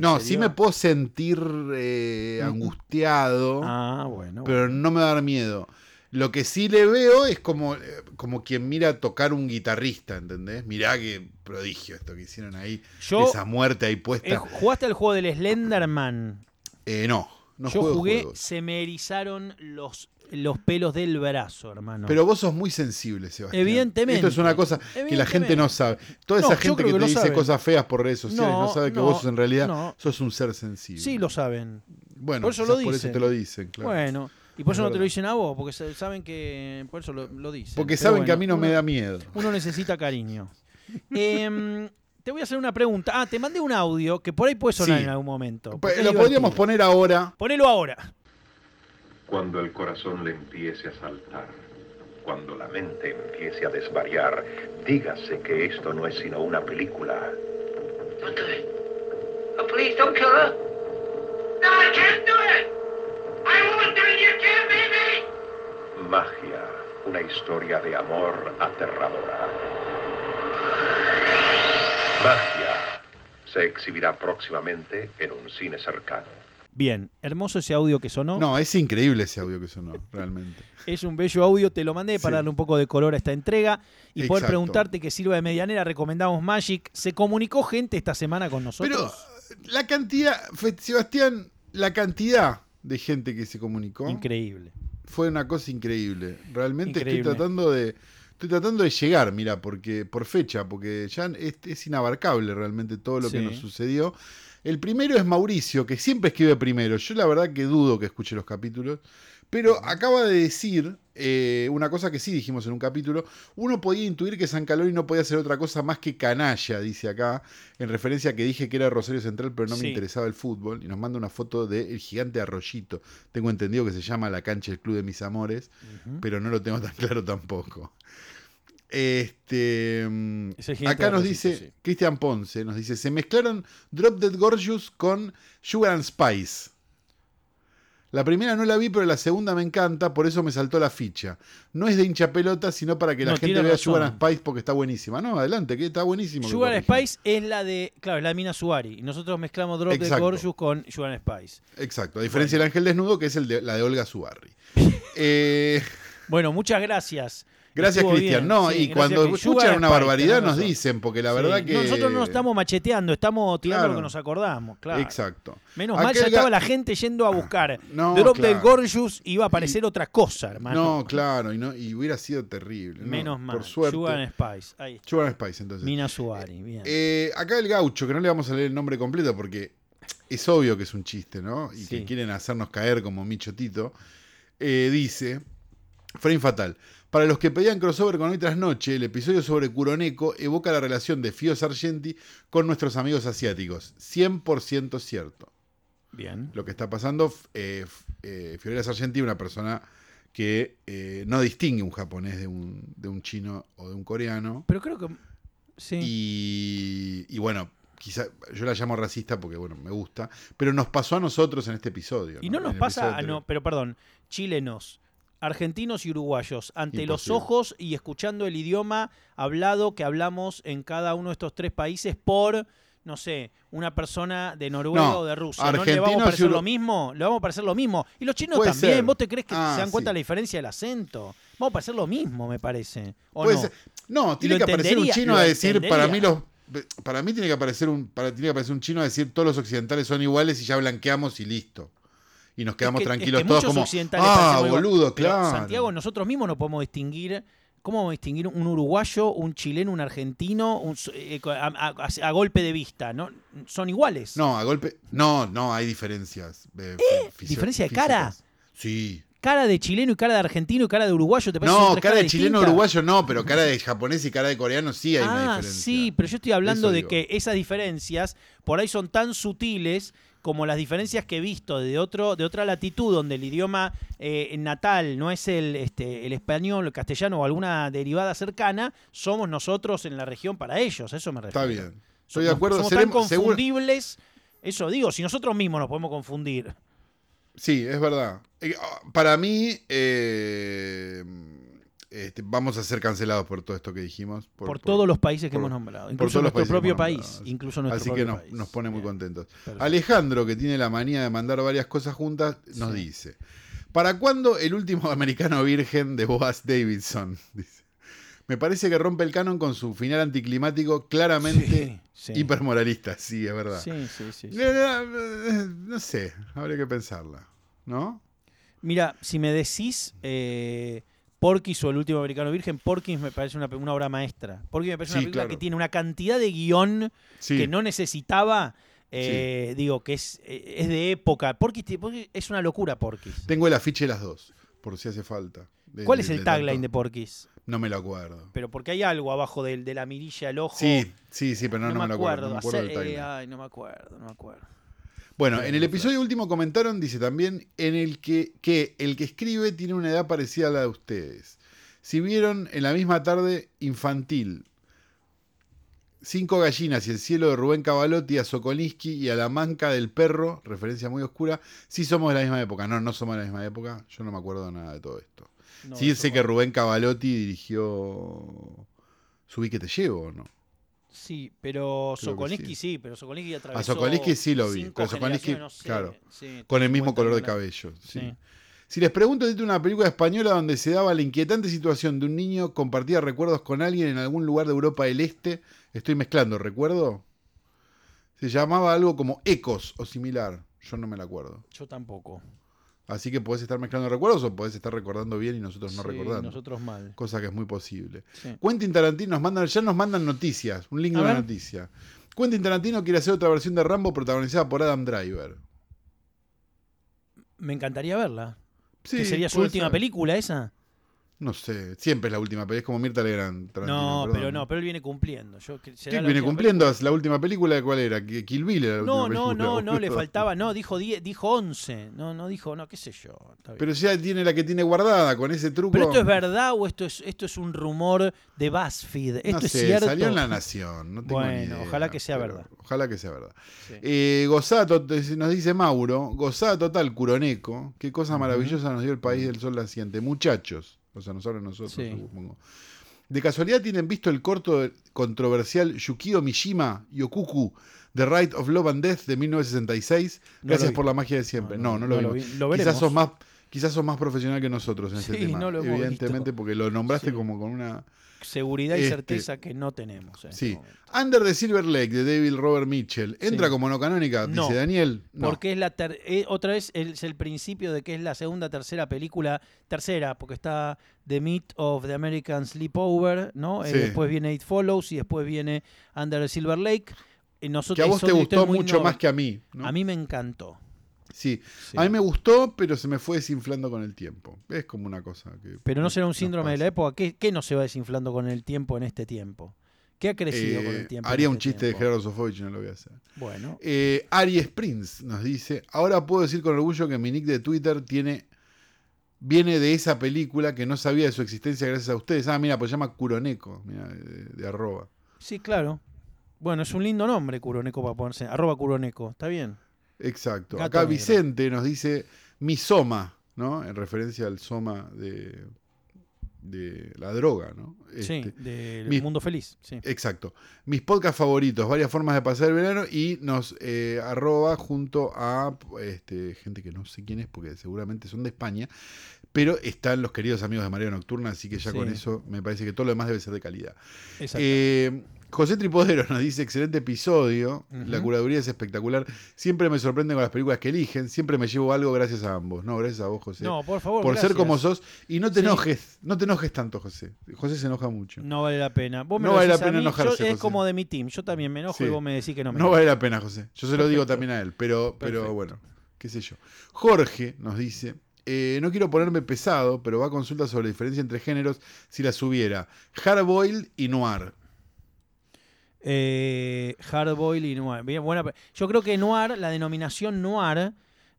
no, sí me puedo sentir eh, angustiado. Ah, bueno. Pero no me va a dar miedo. Lo que sí le veo es como, eh, como quien mira tocar un guitarrista, ¿entendés? Mirá qué prodigio esto que hicieron ahí. esa muerte ahí puesta. ¿Jugaste el juego del Slenderman? Eh, no. No Yo jugué, se me erizaron los los pelos del brazo, hermano. Pero vos sos muy sensible, Sebastián. Evidentemente. Esto es una cosa que la gente no sabe. Toda esa gente que, te dice cosas feas por redes sociales no, sabe que vos en realidad sos un ser sensible. Sí, lo saben. Bueno, por eso, lo por eso te lo dicen, claro. Bueno. ¿Y por eso no te lo dicen a vos? Porque saben que. Por eso lo, dicen. Porque saben que a mí no me da miedo. Uno necesita cariño. Em, te voy a hacer una pregunta. Ah, te mandé un audio que por ahí puede sonar en algún momento. Lo podríamos poner ahora. Ponelo ahora cuando el corazón le empiece a saltar, cuando la mente empiece a desvariar, dígase que esto no es sino una película. Don't do it. Oh, please, don't kill her. No, I can't do it. I won't do it. You can't me. Magia, una historia de amor aterradora. Magia se exhibirá próximamente en un cine cercano. Bien, hermoso ese audio que sonó. No, es increíble ese audio que sonó, realmente. es un bello audio, te lo mandé para darle un poco de color a esta entrega y poder preguntarte que sirva de medianera. Recomendamos Magic. Se comunicó gente esta semana con nosotros. Pero la cantidad, Sebastián, la cantidad de gente que se comunicó. Increíble. Fue una cosa increíble. Realmente estoy tratando de. Estoy tratando de llegar, mira, porque por fecha, porque ya es, inabarcable realmente todo lo que nos sucedió. El primero es Mauricio, que siempre escribe primero. Yo la verdad que dudo que escuche los capítulos. Pero acaba de decir eh, una cosa que sí dijimos en un capítulo. Uno podía intuir que San Calori no podía hacer otra cosa más que canalla, dice acá, en referencia a que dije que era Rosario Central, pero no me interesaba el fútbol. Y nos manda una foto del gigante Arroyito. Tengo entendido que se llama la cancha del Club de Mis Amores, pero no lo tengo tan claro tampoco. Este, acá nos dice, Cristian Ponce, nos dice, se mezclaron Drop Dead Gorgeous con Sugar and Spice. La primera no la vi, pero la segunda me encanta, por eso me saltó la ficha. No es de hincha pelota, sino para que la gente vea Sugar and Spice porque está buenísima. No, adelante, que está buenísimo. Sugar and Spice es la de, claro, es la mina Suari. Y nosotros mezclamos Drop Dead Gorgeous con Sugar and Spice. Exacto, a diferencia del Ángel Desnudo, que es el de, la de Olga Suari. Eh, bueno, muchas gracias. Gracias, Cristian. No, y cuando escuchan una barbaridad nos dicen, porque la verdad que. Nosotros no estamos macheteando, estamos tirando lo que nos acordamos, claro. Exacto. Menos mal ya estaba la gente yendo a buscar Drop del Gorgeous iba a aparecer otra cosa, hermano. No, claro, y, no, y hubiera sido terrible. Menos mal. Por suerte. Sugar Spice. Ahí Sugar Spice, entonces. Mina Suari, bien. Eh, acá el gaucho, que no le vamos a leer el nombre completo porque es obvio que es un chiste, ¿no? Y que quieren hacernos caer como Michotito. Eh, dice: Frame Fatal. Para los que pedían crossover con Hoy Tras Noche, el episodio sobre Kuroneko evoca la relación de Fio Sargenti con nuestros amigos asiáticos. 100% cierto. Bien. Lo que está pasando, eh, eh, Fiorella Sargenti, una persona que eh, no distingue un japonés de un, de un chino o de un coreano. Pero creo que. Sí. Y, y bueno, quizá yo la llamo racista porque bueno, me gusta, pero nos pasó a nosotros en este episodio. Y no, nos pasa, no, pero perdón, chilenos, argentinos y uruguayos ante los ojos y escuchando el idioma hablado que hablamos en cada uno de estos tres países por no sé, una persona de Noruega o de Rusia. ¿No le vamos a parecer lo mismo? Le vamos a parecer lo mismo. Y los chinos también. ¿Vos te crees que ah, se dan cuenta de la diferencia del acento? Vamos a parecer lo mismo, me parece. ¿O no? no, tiene que aparecer un chino a decir, para mí los para mí tiene que aparecer un, para, tiene que aparecer un chino a decir todos los occidentales son iguales y ya blanqueamos y listo. Y nos quedamos Es que- tranquilos es que todos como, ah, parecemos igual". boludo, claro. Santiago, nosotros mismos no podemos distinguir. ¿Cómo vamos a distinguir un uruguayo, un chileno, un argentino un eh, a, a- a golpe de vista? ¿no? Son iguales. No, a golpe. No, no, hay diferencias. eh, fí- ¿Diferencia de físicas. cara? Sí. Cara de chileno y cara de argentino y cara de uruguayo. ¿te parece No, cara de chileno distintas? uruguayo no, pero cara de japonés y cara de coreano sí hay una Ah, diferencia. sí, pero yo estoy hablando Eso de digo. que esas diferencias por ahí son tan sutiles como las diferencias que he visto de otro de otra latitud donde el idioma eh, natal no es el este el español, el castellano o alguna derivada cercana, somos nosotros en la región para ellos, a eso me refiero. Está bien. Estoy de acuerdo. Somos tan seguro- confundibles. Eso digo, si nosotros mismos nos podemos confundir. Sí, es verdad. Eh, ah, Para mí, eh, este, vamos a ser cancelados por todo esto que dijimos. Por, todos los países que por- hemos nombrado, por incluso los nuestro que propio país, incluso nuestro Así que propio nos, país. nos pone muy Bien. contentos. Perfecto. Alejandro, que tiene la manía de mandar varias cosas juntas, nos Sí. dice: ¿Para cuándo el último americano virgen de Boaz Davidson? Dice. Me parece que rompe el canon con su final anticlimático claramente Sí, sí. hipermoralista. Sí, es verdad. Sí, sí, sí, No sé, habría que pensarla. ¿No? Mira, si me decís eh, Porky's o el último americano virgen, Porky's me parece una, una obra maestra. Porky's me parece Sí, una película claro. que tiene una cantidad de guion Sí. que no necesitaba. eh, Digo, que es, eh, es de época. Porky's, es una locura, Porky's. Tengo el afiche de las dos, por si hace falta. De- ¿Cuál de- es el de tagline tanto- de Porky's? No me lo acuerdo. Pero porque hay algo abajo del- de, la mirilla, el ojo. Sí, sí, sí, pero no, no, no me me lo acuerdo. acuerdo. No me acuerdo Hacer- eh, ay, no me acuerdo, no me acuerdo. Bueno, en el episodio último comentaron, dice también, en el que, que el que escribe tiene una edad parecida a la de ustedes. Si vieron en la misma tarde infantil Cinco gallinas y el cielo de Rubén Cavalotti a Sokolinsky y a la manca del perro, referencia muy oscura, sí somos de la misma época. No, no somos de la misma época. Yo no me acuerdo nada de todo esto. No, sí sé que. Rubén Cavalotti dirigió Subí que te llevo, ¿o ¿no? Sí, pero Sokolinsky sí. sí. pero Sokolinsky atravesó. Sokolinsky sí lo vi, pero Sokolinsky, generaciones, no sé, claro, sí, Con el mismo 50 color de cabello. sí. Sí. Si les pregunto, de una película española donde se daba la inquietante situación de un niño compartía recuerdos con alguien en algún lugar de Europa del Este. Estoy mezclando, ¿recuerdo? Se llamaba algo como Ecos o similar. Yo no me la acuerdo. Yo tampoco. Así que podés estar mezclando recuerdos o podés estar recordando bien y nosotros no Sí, recordando. Nosotros mal. Cosa que es muy posible. Sí. Quentin Tarantino nos mandan, ya nos mandan noticias, un link A de una noticia. Quentin Tarantino quiere hacer otra versión de Rambo protagonizada por Adam Driver. Me encantaría verla. Sí, que sería su última ser. película esa. No sé, siempre es la última película, es como Mirta Legrand. No, perdón. pero no, pero él viene cumpliendo. Yo, que- será ¿Qué la viene última cumpliendo? ¿La última película cuál era? ¿Que Kill Bill era la No, última no, película? no, no, le boludo? faltaba, no, dijo 10, dijo 11, no, no dijo, no, qué sé yo. Pero ya tiene la que tiene guardada con ese truco. Pero esto es verdad o esto es, esto es un rumor de BuzzFeed, esto no es cierto. salió en La Nación, no tengo ni Bueno, idea, ojalá que sea pero verdad. Ojalá que sea verdad. Sí. Eh, gozada, to- nos dice Mauro, gozada total, Curoneco. Qué cosa maravillosa nos dio el país del sol naciente. Muchachos, o sea, nos hablan nosotros, Sí. supongo. ¿De casualidad tienen visto el corto controversial Yukio Mishima Yokuku, The Right of Love and Death de 1966? No Gracias por la magia de siempre. No, no, lo no vimos. Lo quizás sos más quizás sos más profesional que nosotros en este Sí, tema. no lo hemos evidentemente, visto. porque lo nombraste Sí. como con una. Seguridad y Este- certeza que no tenemos. en este Sí. momento. Under the Silver Lake de David Robert Mitchell. ¿Entra Sí. como no canónica? No. Dice Daniel. No. Porque es la ter- eh, otra vez es el principio de que es la segunda, tercera película, tercera, porque está The Meat of the American Sleepover, ¿no? Eh, después viene It Follows y después viene Under the Silver Lake. Y nosotros, que a vos te gustó mucho no- más que a mí. A mí me encantó. Sí. sí. A mí me gustó, pero se me fue desinflando con el tiempo. Es como una cosa que. Pero no será un síndrome de la época. ¿Qué, qué no se va desinflando con el tiempo en este tiempo? ¿Qué ha crecido con Eh, el tiempo? en haría un este chiste de tiempo? Gerardo Sofovich, no lo voy a hacer. Bueno, Eh, Aries Prince nos dice: Ahora puedo decir con orgullo que mi nick de Twitter tiene. Viene de esa película que no sabía de su existencia gracias a ustedes. Ah, mira, pues se llama Curoneco, mira, de, de arroba. sí, claro. Bueno, es un lindo nombre, Curoneco, para ponerse. Arroba Curoneco, está bien. Exacto. Gato Acá negro. Vicente nos dice mi soma, ¿no? En referencia al soma de, de la droga, ¿no? sí, Este, del mi- mundo feliz. Sí. Exacto. Mis podcasts favoritos, varias formas de pasar el verano y nos eh, arroba junto a este, gente que no sé quién es porque seguramente son de España, pero están los queridos amigos de Marea Nocturna, así que ya Sí. con eso me parece que todo lo demás debe ser de calidad. Exacto. Eh, José Tripodero nos dice, excelente episodio, la curaduría es espectacular, siempre me sorprenden con las películas que eligen, siempre me llevo algo gracias a ambos. No, gracias a vos, José. No, por favor. Por ser como sos. Y no te Sí. enojes, no te enojes tanto, José. José se enoja mucho. No vale la pena. Vos me No vale la pena enojarse, yo- es José. como de mi team. Yo también me enojo Sí. y vos me decís que no me No enojo. vale la pena, José. Yo se lo digo también a él, pero, pero Perfecto. bueno, qué sé yo. Jorge nos dice, eh, no quiero ponerme pesado, pero va a consulta sobre la diferencia entre géneros si las hubiera. Hardboiled y noir. Eh, Hardboil y Noir. Bien, buena. Yo creo que Noir, la denominación Noir.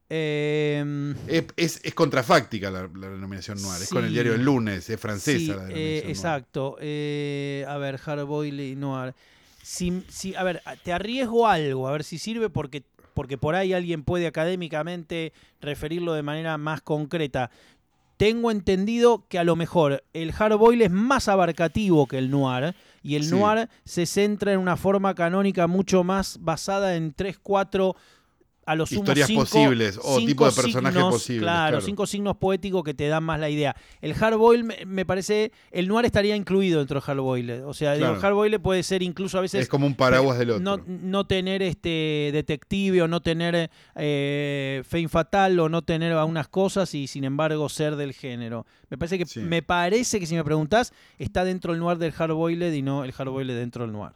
eh, Es, es- es contrafáctica la, la denominación noir. Es con el diario El Lunes, es francesa sí, la eh, denominación noir. exacto. Eh, a ver, Hardboil y Noir. Si, si- a ver, te arriesgo algo, a ver si sirve porque, porque por ahí alguien puede académicamente referirlo de manera más concreta. Tengo entendido que a lo mejor el hardboil es más abarcativo que el noir y el Sí. noir se centra en una forma canónica mucho más basada en 3, 4 a los Historias cinco- posibles o cinco tipo de personajes signos, posibles, Claro, claro. cinco signos poéticos que te dan más la idea. El hardboil me, me parece, el noir estaría incluido dentro del hardboil. O sea, Claro. el hardboil puede ser incluso a veces Es como un paraguas del otro. no, no tener este detective o no tener eh, fame fatal o no tener algunas cosas y sin embargo ser del género. Me parece que Sí. me parece que si me preguntás está dentro del noir del hardboiled y no el hardboiled dentro del noir.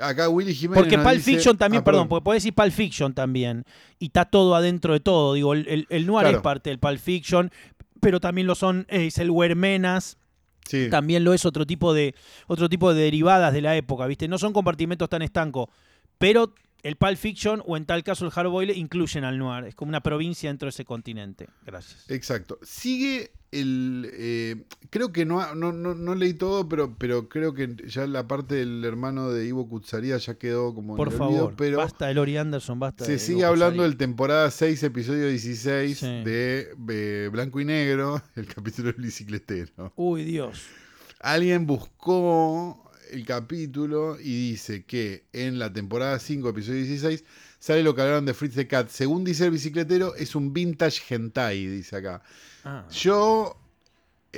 Acá Willy Jiménez. Porque Pulp dice- Fiction también, Ah, perdón, porque podés decir Pulp Fiction también y está todo adentro de todo. Digo, el, el, el noir Claro. es parte del Pulp Fiction, pero también lo son eh, es el Huermenas, Sí. también lo es otro tipo de otro tipo de derivadas de la época, ¿viste? No son compartimentos tan estancos, pero el Pulp Fiction o en tal caso el Hardboiled incluyen al noir, es como una provincia dentro de ese continente. Gracias. Exacto. Sigue el. eh, creo que no, no, no, no leí todo, pero, pero creo que ya la parte del hermano de Ivo Kutsaría ya quedó como. en Por el olvido, favor, pero basta de Lori Anderson, basta se de sigue hablando del temporada 6, episodio 16 Sí. de eh, Blanco y Negro, el capítulo del bicicletero. Uy, Dios. Alguien buscó el capítulo y dice que en la temporada 5, episodio 16, sale lo que hablaron de Fritz the Cat. Según dice el bicicletero, es un vintage hentai, dice acá. Ah. Yo.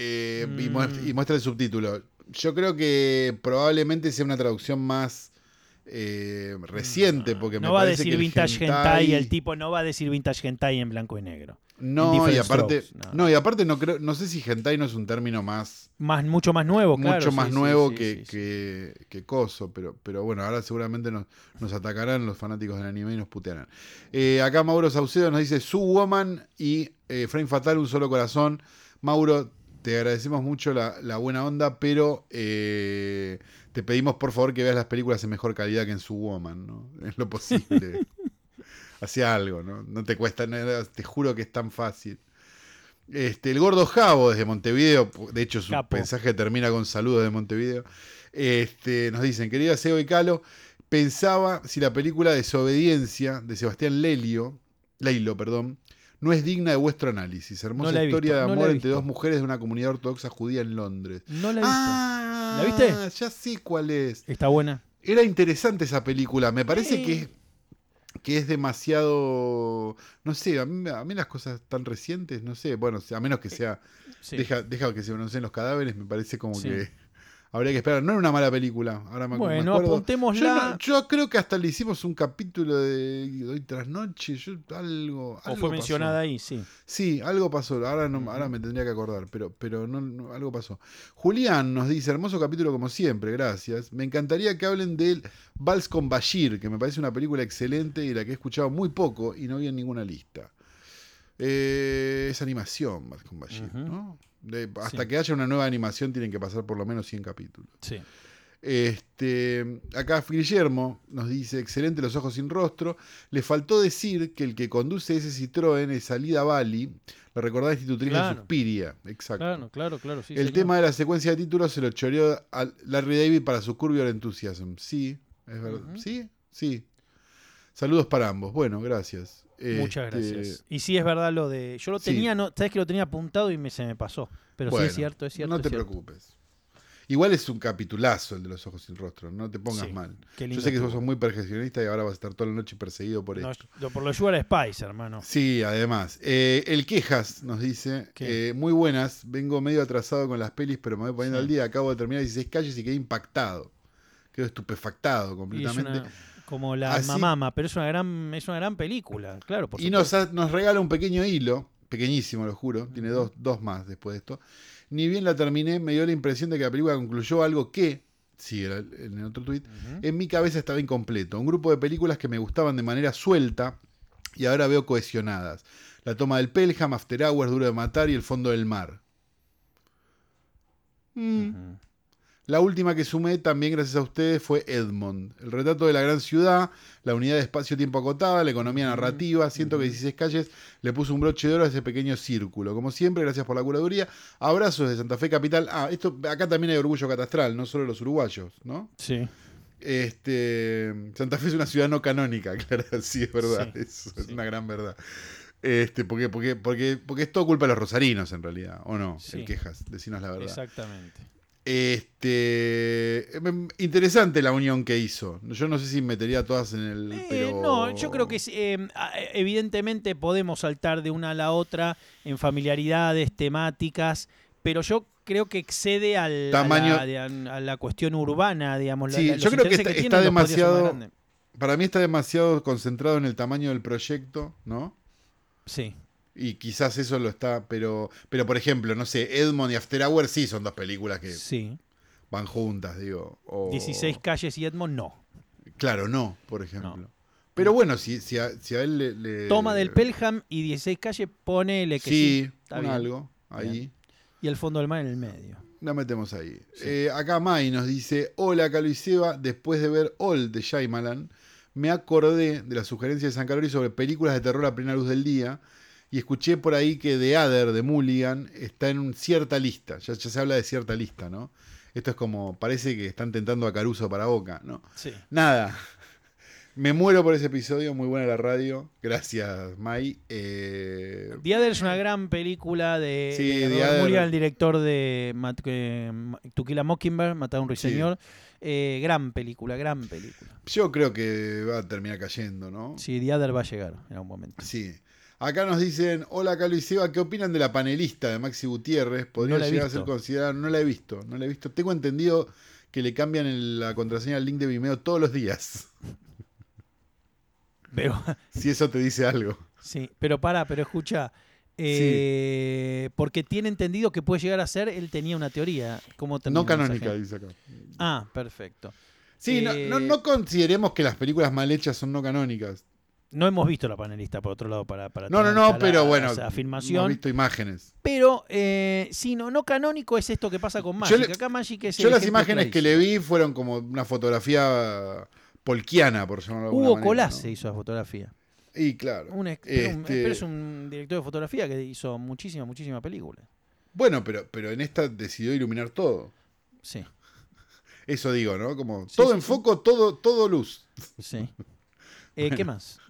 eh, y, Mm. muestra, y muestra el subtítulo. Yo creo que probablemente sea una traducción más eh, reciente, porque me no va a parece decir que vintage hentai, el tipo no va a decir vintage hentai en blanco y negro. No, y aparte, no. no. y aparte no creo, no sé si hentai no es un término más Más, mucho más nuevo, mucho más sí, nuevo sí, que, sí. que, que coso, pero, pero bueno, ahora seguramente nos, nos atacarán los fanáticos del anime y nos putearán. Eh, acá Mauro Saucedo nos dice Su Woman y eh, Frame Fatal, un solo corazón. Mauro, te agradecemos mucho la, la buena onda, pero eh, te pedimos por favor que veas las películas en mejor calidad que en Su Woman, ¿no? Es lo posible. Hacía algo, ¿no? No te cuesta nada, te juro que es tan fácil. Este, el gordo Javo desde Montevideo, de hecho su Capo. mensaje termina con saludos de Montevideo. Este, nos dicen, querida Seo y Calo, pensaba si la película Desobediencia de Sebastián Lelio, Leilo, perdón, no es digna de vuestro análisis. Hermosa No historia visto, de amor entre dos mujeres de una comunidad ortodoxa judía en Londres. No la he visto. Ah, ¿La viste? Ya sé cuál es. Está buena. Era interesante esa película. Me parece Sí. que, es, que es demasiado. No sé, a mí, a mí las cosas tan recientes, no sé. Bueno, a menos que sea. Sí. Deja, deja que se pronuncien los cadáveres, me parece como Sí. que. Habría que esperar. No era una mala película. Ahora me, me Bueno, acuerdo. apuntémosla. Yo, no- yo creo que hasta le hicimos un capítulo de hoy tras noche. Yo, algo. o fue pasó. mencionada ahí, sí. Sí, algo pasó. Ahora, no, ahora me tendría que acordar, pero, pero no, no, algo pasó. Julián nos dice, hermoso capítulo como siempre, gracias. Me encantaría que hablen del Vals con Bashir, que me parece una película excelente y la que he escuchado muy poco y no vi en ninguna lista. Eh, es animación, Vals con Bashir. ¿no? De- hasta Sí. que haya una nueva animación tienen que pasar por lo menos 100 capítulos. Sí. Este, acá Guillermo nos dice, excelente los ojos sin rostro. Le faltó decir que el que conduce ese Citroën es Salida Bali, la recordada institutriz de Claro. Suspiria. Exacto. Claro, claro, claro. Sí, el señor. tema de la secuencia de títulos se lo choreó a Larry David para su Curvior Enthusiasm. Sí, es verdad. Sí, sí. Saludos para ambos. Bueno, gracias. Muchas Este, gracias. Y sí es verdad lo de. Yo lo Sí. tenía, no, sabes que lo tenía apuntado y me, se me pasó. Pero sí es cierto, es cierto. No te preocupes. Igual es un capitulazo el de los ojos sin rostro, no te pongas Sí, mal. qué Yo sé que vos estuvo. sos muy perfeccionista y ahora vas a estar toda la noche perseguido por No, esto. lo- por lo Sugar Spice, hermano. Sí, además. Eh, el Quejas nos dice, eh, muy buenas, vengo medio atrasado con las pelis, pero me voy poniendo Sí. al día, acabo de terminar 16 calles y quedé impactado. quedó estupefactado completamente. Como la Así- mamama, pero es una gran, es una gran película, claro. Por Y nos, nos regala un pequeño hilo, pequeñísimo, lo juro, tiene dos, dos más después de esto. Ni bien la terminé, me dio la impresión de que la película concluyó algo que, sí, era en el otro tweet, en mi cabeza estaba incompleto. Un grupo de películas que me gustaban de manera suelta y ahora veo cohesionadas. La toma del Pelham, After Hours, Duro de Matar y El Fondo del Mar. Mm. La última que sumé también gracias a ustedes fue Edmond. El retrato de la gran ciudad, la unidad de espacio-tiempo acotada, la economía narrativa. Siento que 16 calles le puso un broche de oro a ese pequeño círculo. Como siempre, gracias por la curaduría. Abrazos de Santa Fe Capital. Ah, esto acá también hay orgullo catastral, no solo los uruguayos, ¿no? Sí. Este, Santa Fe es una ciudad no canónica, claro, sí, es verdad. Sí, es, una gran verdad. Este, porque, porque, porque, porque es todo culpa de los rosarinos, en realidad, ¿o no? Sí. El quejas, decinos la verdad. Exactamente. Este em, interesante la unión que hizo. Yo no sé si metería todas en el. Eh, pero- No, yo creo que eh, a- evidentemente podemos saltar de una a la otra en familiaridades, temáticas, pero yo creo que excede al, Tamaño- a, la, de- a la cuestión urbana, digamos. Sí, la- yo creo que está- demasiado-. Para mí está demasiado concentrado en el tamaño del proyecto, ¿no? Sí, Y quizás eso lo está, pero, pero por ejemplo, no sé, Edmond y After Hours sí son dos películas que sí. van juntas, digo. o- 16 calles y Edmond no. Claro, no, por ejemplo. No. Pero bueno, si, si, a, si a él le, le- Toma del Pelham y 16 calles, ponele que sí. Sí, está un bien. algo ahí. Bien. Y el fondo del mar en el medio. La metemos ahí. Eh, acá Mai nos dice: Hola, Calo y Seba. Después de ver All de Shyamalan, me acordé de la sugerencia de San Calori sobre películas de terror a plena luz del día. Y escuché por ahí que The Other de Mulligan está en cierta lista. Ya, ya se habla de cierta lista, ¿no? Esto es como, parece que están tentando a Caruso para Boca, ¿no? Sí. Nada. Me muero por ese episodio, muy buena la radio. Gracias, Mai. Eh, The Other es una gran película de, Sí, de The Other. Mulligan, el director de Mat- eh, Ma- To Kill a Mockingbird, Matar a un ruiseñor. Eh, gran película, gran película. yo creo que va a terminar cayendo, ¿no? Sí, The Other va a llegar en algún momento. Sí. Acá nos dicen, hola Calo y Seba, ¿qué opinan de la panelista de Maxi Gutiérrez? Podría No llegar a ser considerada, no la he visto, no la he visto. Tengo entendido que le cambian el- la contraseña al link de Vimeo todos los días. Pero, Si eso te dice algo. sí, pero para, pero escucha. eh, Porque tiene entendido que puede llegar a ser, él tenía una teoría. ¿Cómo termina No canónica, dice acá. Ah, perfecto. Sí, no- Eh, no, no consideremos que las películas mal hechas son no canónicas. No hemos visto la panelista, por otro lado, para, para No, no, no, pero bueno, esa hemos afirmación. visto imágenes. Pero, eh, sí, no, no canónico es esto que pasa con Magic. le- Acá Magic es Yo el las imágenes que le vi fueron como una fotografía polquiana, por llamarlo Hugo manera, Colás ¿no? se hizo la fotografía. Y claro. Un Este- pero es un director de fotografía que hizo muchísima, muchísima película. Bueno, pero, pero en esta decidió iluminar todo. Sí, Eso digo, ¿no? Como Sí, todo sí, en foco, todo, todo luz. sí. Eh, ¿Qué más?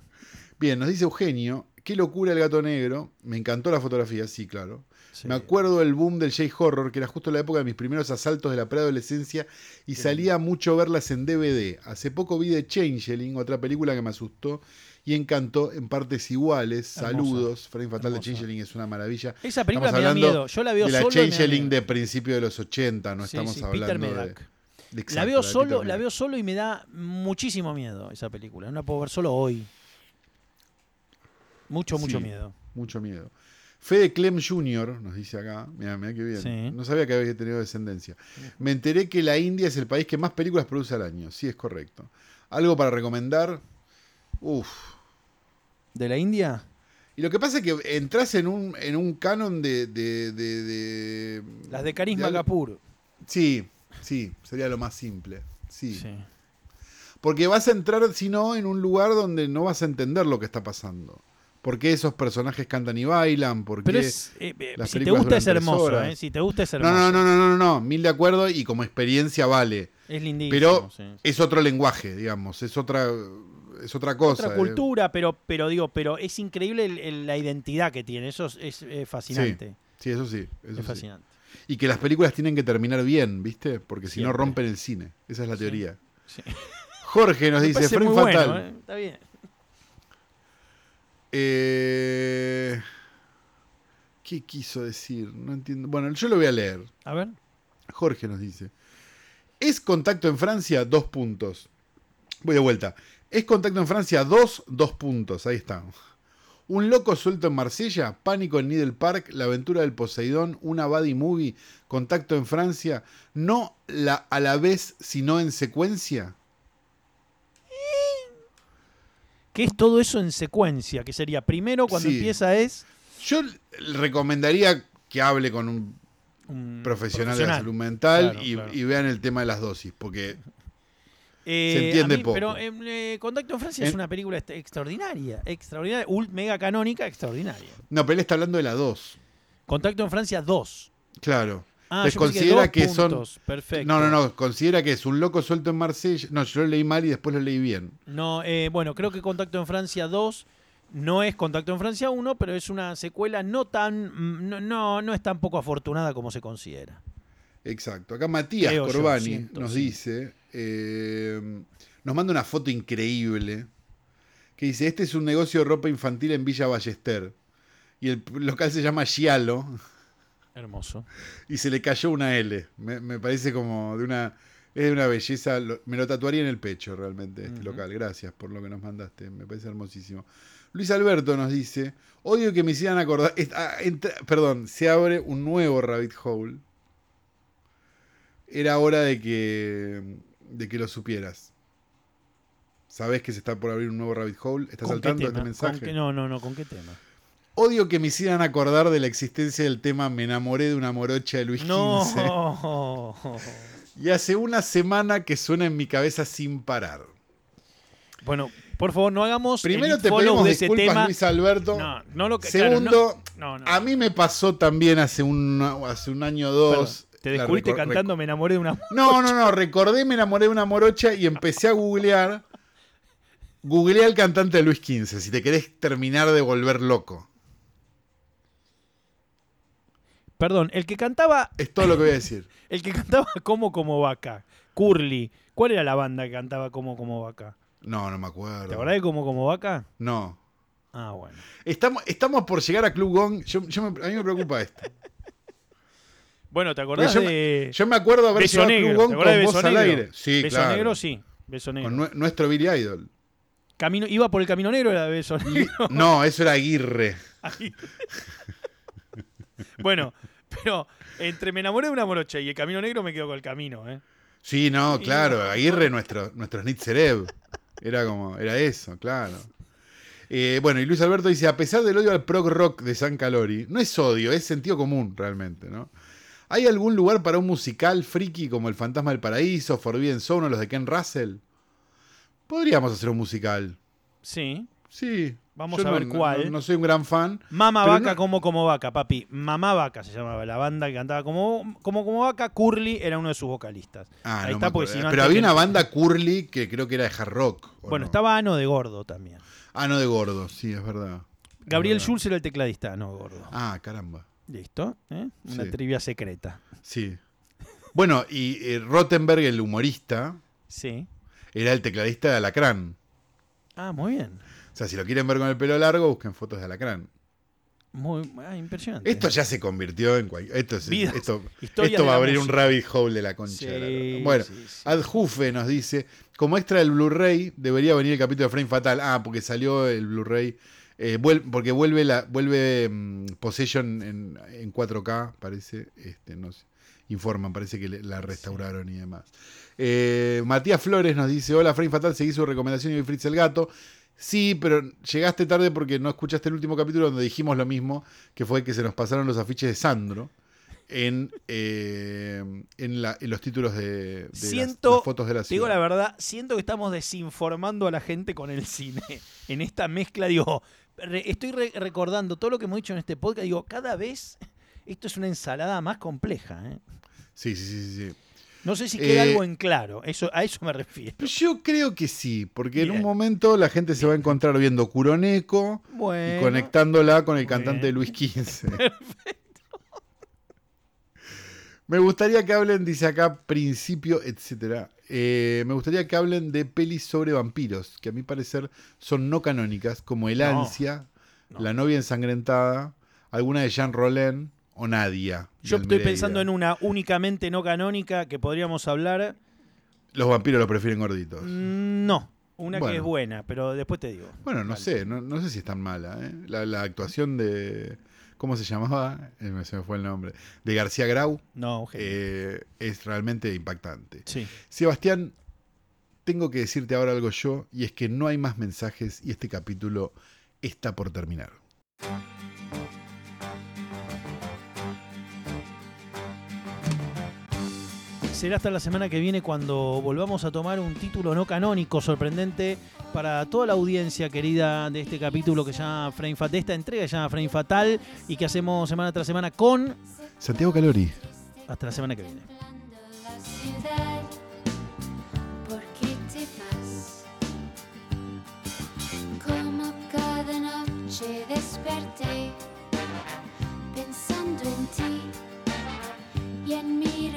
Bien, nos dice Eugenio, qué locura el gato negro. Me encantó la fotografía, sí, claro. Sí. Me acuerdo del boom del J-Horror, que era justo la época de mis primeros asaltos de la preadolescencia y salía mucho verlas en DVD. Hace poco vi The Changeling, otra película que me asustó y encantó en partes iguales. Hermosa. Saludos. Frame Fatal de. Changeling es una maravilla. Esa película Estamos me da miedo. Yo la veo de la solo. Changeling de principio de los 80, no Sí, estamos sí, hablando Peter de... De- La exacto, veo solo, la veo solo y me da muchísimo miedo esa película. No la puedo ver solo hoy. Mucho, mucho miedo. Mucho miedo. Fede Clem Jr. nos dice acá, mira, mira qué bien. Sí. No sabía que había tenido descendencia. Me enteré que la India es el país que más películas produce al año. Sí, es correcto. ¿Algo para recomendar? Uf. ¿De la India? Y lo que pasa es que entras en un, en un canon de, de, de- de- Las de Carisma Kapoor. Sí, sí, sería lo más simple. Sí. Sí. Porque vas a entrar, si no, en un lugar donde no vas a entender lo que está pasando. ¿Por qué esos personajes cantan y bailan? ¿Por Pero qué- es, eh, eh, las si te gusta es hermoso. ¿eh? Si te gusta es No, hermoso. no, no, no, no, no, no, mil de acuerdo y como experiencia vale. Es lindísimo. Pero sí. es otro lenguaje, digamos, es otra, es otra cosa. Otra eh. cultura, pero, pero digo, pero es increíble el- el- la identidad que tiene. Eso es, es, fascinante. Sí, eso sí. eso es fascinante. Y que las películas tienen que terminar bien, ¿viste? Porque si no rompen el cine. Esa es la teoría. Jorge nos Me dice, muy Fatal. bueno. Está bien. Eh, ¿Qué quiso decir? No entiendo. Bueno, yo lo voy a leer. A ver. Jorge nos dice. ¿Es contacto en Francia? Dos puntos. Voy de vuelta. ¿Es contacto en Francia? Dos, dos puntos. Ahí está. Un loco suelto en Marsella, Pánico en Needle Park, La aventura del Poseidón, una body movie, Contacto en Francia, no la, a la vez, sino en secuencia. ¿Qué es todo eso en secuencia? Que sería primero cuando Sí. empieza es Yo recomendaría que hable con un un profesional, de la profesional. salud mental Claro, y, claro. y vean el tema de las dosis, porque Eh, Se entiende mí- poco. Pero eh, eh, Contacto en Francia es En- una película extraordinaria, extraordinaria, mega canónica, extraordinaria. no, pero él está hablando de la 2. Contacto en Francia 2. Claro. Ah, Entonces yo considera dos que son-. Perfecto. No, no, no, considera que es un loco suelto en Marsella. No, yo lo leí mal y después lo leí bien. No, eh, bueno, creo que Contacto en Francia 2 no es Contacto en Francia 1, pero es una secuela no tan no, no, no es tan poco afortunada como se considera. Exacto. Acá Matías Creo Corbani siento, nos sí. dice, eh, nos manda una foto increíble que dice, este es un negocio de ropa infantil en Villa Ballester. Y el local se llama Gialo Hermoso. y se le cayó una L. Me, me parece como de una... Es de una belleza, lo- me lo tatuaría en el pecho realmente este local. Gracias por lo que nos mandaste, me parece hermosísimo. Luis Alberto nos dice, odio que me hicieran acordar... es- ah, entra- perdón, se abre un nuevo rabbit hole. Era hora de que, de que lo supieras. ¿Sabés que se está por abrir un nuevo rabbit hole? ¿Estás ¿Con al qué tanto de este mensaje? qué- no, no, no, ¿con qué tema? Odio que me hicieran acordar de la existencia del tema Me enamoré de una morocha de Luis XV. No. Y hace una semana que suena en mi cabeza sin parar. Bueno, por favor, no hagamos Primero el te pedimos de ese disculpas, tema. Luis Alberto. No, no lo que Segundo, no, a mí me pasó también hace un, hace un año o dos. Perdón, te descubriste cantando Me enamoré de una rec- No, no, no. Recordé, me enamoré de una morocha y empecé a googlear. Googleé al cantante de Luis XV, si te querés terminar de volver loco. Perdón, el que cantaba, Es todo lo que voy a decir. el que cantaba como como vaca, Curly. ¿Cuál era la banda que cantaba como como vaca? No, no me acuerdo. ¿Te acordás de como como vaca? No. Ah, bueno. Estamos, estamos por llegar a Club Gong. Yo, yo me- a mí me preocupa esto. Bueno, ¿te acordás yo, de me, yo me acuerdo haber Beso llegado a Club? Gong ¿Te con de voz Beso al Negro? aire. Sí, Beso claro. Negro, sí. Beso Negro. Con nue- nuestro Billy Idol. Camino, ¿Iba por el Camino Negro era Beso Negro? No, eso era Aguirre. Ahí. bueno, pero entre Me enamoré de una morocha y el Camino Negro me quedo con el camino, ¿eh? Sí, no, claro. Aguirre, nuestro, nuestro Snitzerev. Era como, era eso, claro. Eh, bueno, y Luis Alberto dice, a pesar del odio al prog rock de San Calori, no es odio, es sentido común realmente, ¿no? ¿Hay algún lugar para un musical friki como El Fantasma del Paraíso, Forbidden Zone o los de Ken Russell? Podríamos hacer un musical. Sí. Sí. Vamos Yo a ver no- cuál. No, no soy un gran fan. Mama Vaca no- como como vaca, papi. Mamá Vaca se llamaba la banda que cantaba como como como vaca. Curly era uno de sus vocalistas. Ah, Ahí no está, no, Pero había que- una banda curly que creo que era de hard rock. ¿o Bueno, no? estaba Ano de Gordo también. Ah, no de gordo, sí, es verdad. Gabriel. Schulz era el tecladista, no Gordo. Ah, caramba. Listo. ¿eh? Una Sí. trivia secreta. Sí. Bueno, y eh, Rottenberg, el humorista, Sí. era el tecladista de Alacrán. Ah, muy bien. O sea, si lo quieren ver con el pelo largo, busquen fotos de Alacrán. Muy ah, impresionante. Esto ya se convirtió en cualquier. Esto, es- esto, esto va a abrir un rabbit hole de la concha. Sí, de la bueno, sí, sí. Adjufe nos dice: como extra del Blu-ray, debería venir el capítulo de Frame Fatal. Ah, porque salió el Blu-ray. eh, vuel- porque vuelve la vuelve mm, Possession en, en 4K, parece. Este, no sé, informan, parece que le- la restauraron y demás. Eh, Matías Flores nos dice: Hola, Frame Fatal, seguí su recomendación y Fritz el gato. Sí, pero llegaste tarde porque no escuchaste el último capítulo donde dijimos lo mismo, que fue que se nos pasaron los afiches de Sandro en, eh, en, la- en los títulos de, de las- Siento, las, fotos de la Te digo ciudad. la verdad, siento que estamos desinformando a la gente con el cine. En esta mezcla, digo, re- estoy re- recordando todo lo que hemos dicho en este podcast. Digo, cada vez esto es una ensalada más compleja. ¿eh? Sí, sí, sí, sí, sí. No sé si queda Eh, algo en claro. Eso, a eso me refiero. Yo creo que sí, porque en un momento la gente se va a encontrar viendo Curoneco Bueno. y conectándola con el cantante de. Luis XV. Me gustaría que hablen, dice acá, principio, etcétera. Eh, me gustaría que hablen de pelis sobre vampiros, que a mi parecer son no canónicas, como El No, Ansia, no. La novia ensangrentada, alguna de Jean Rollin o Nadia. Yo estoy Almereira. pensando en una únicamente no canónica que podríamos hablar. Los vampiros los prefieren gorditos. Mm, No, una que es buena, pero después te digo. Bueno, no Vale. sé, no, no sé si es tan mala. ¿eh? La, la actuación de. ¿Cómo se llamaba? Eh, se me fue el nombre. De García Grau No, eh, es realmente impactante. Sí. Sebastián, tengo que decirte ahora algo yo, y es que no hay más mensajes y este capítulo está por terminar. será hasta la semana que viene cuando volvamos a tomar un título no canónico sorprendente para toda la audiencia querida de este capítulo que llama Frame Fatal, de esta entrega que llama Frame Fatal y que hacemos semana tras semana con Santiago Calori. Hasta la semana que viene. desperté pensando en ti y en mí.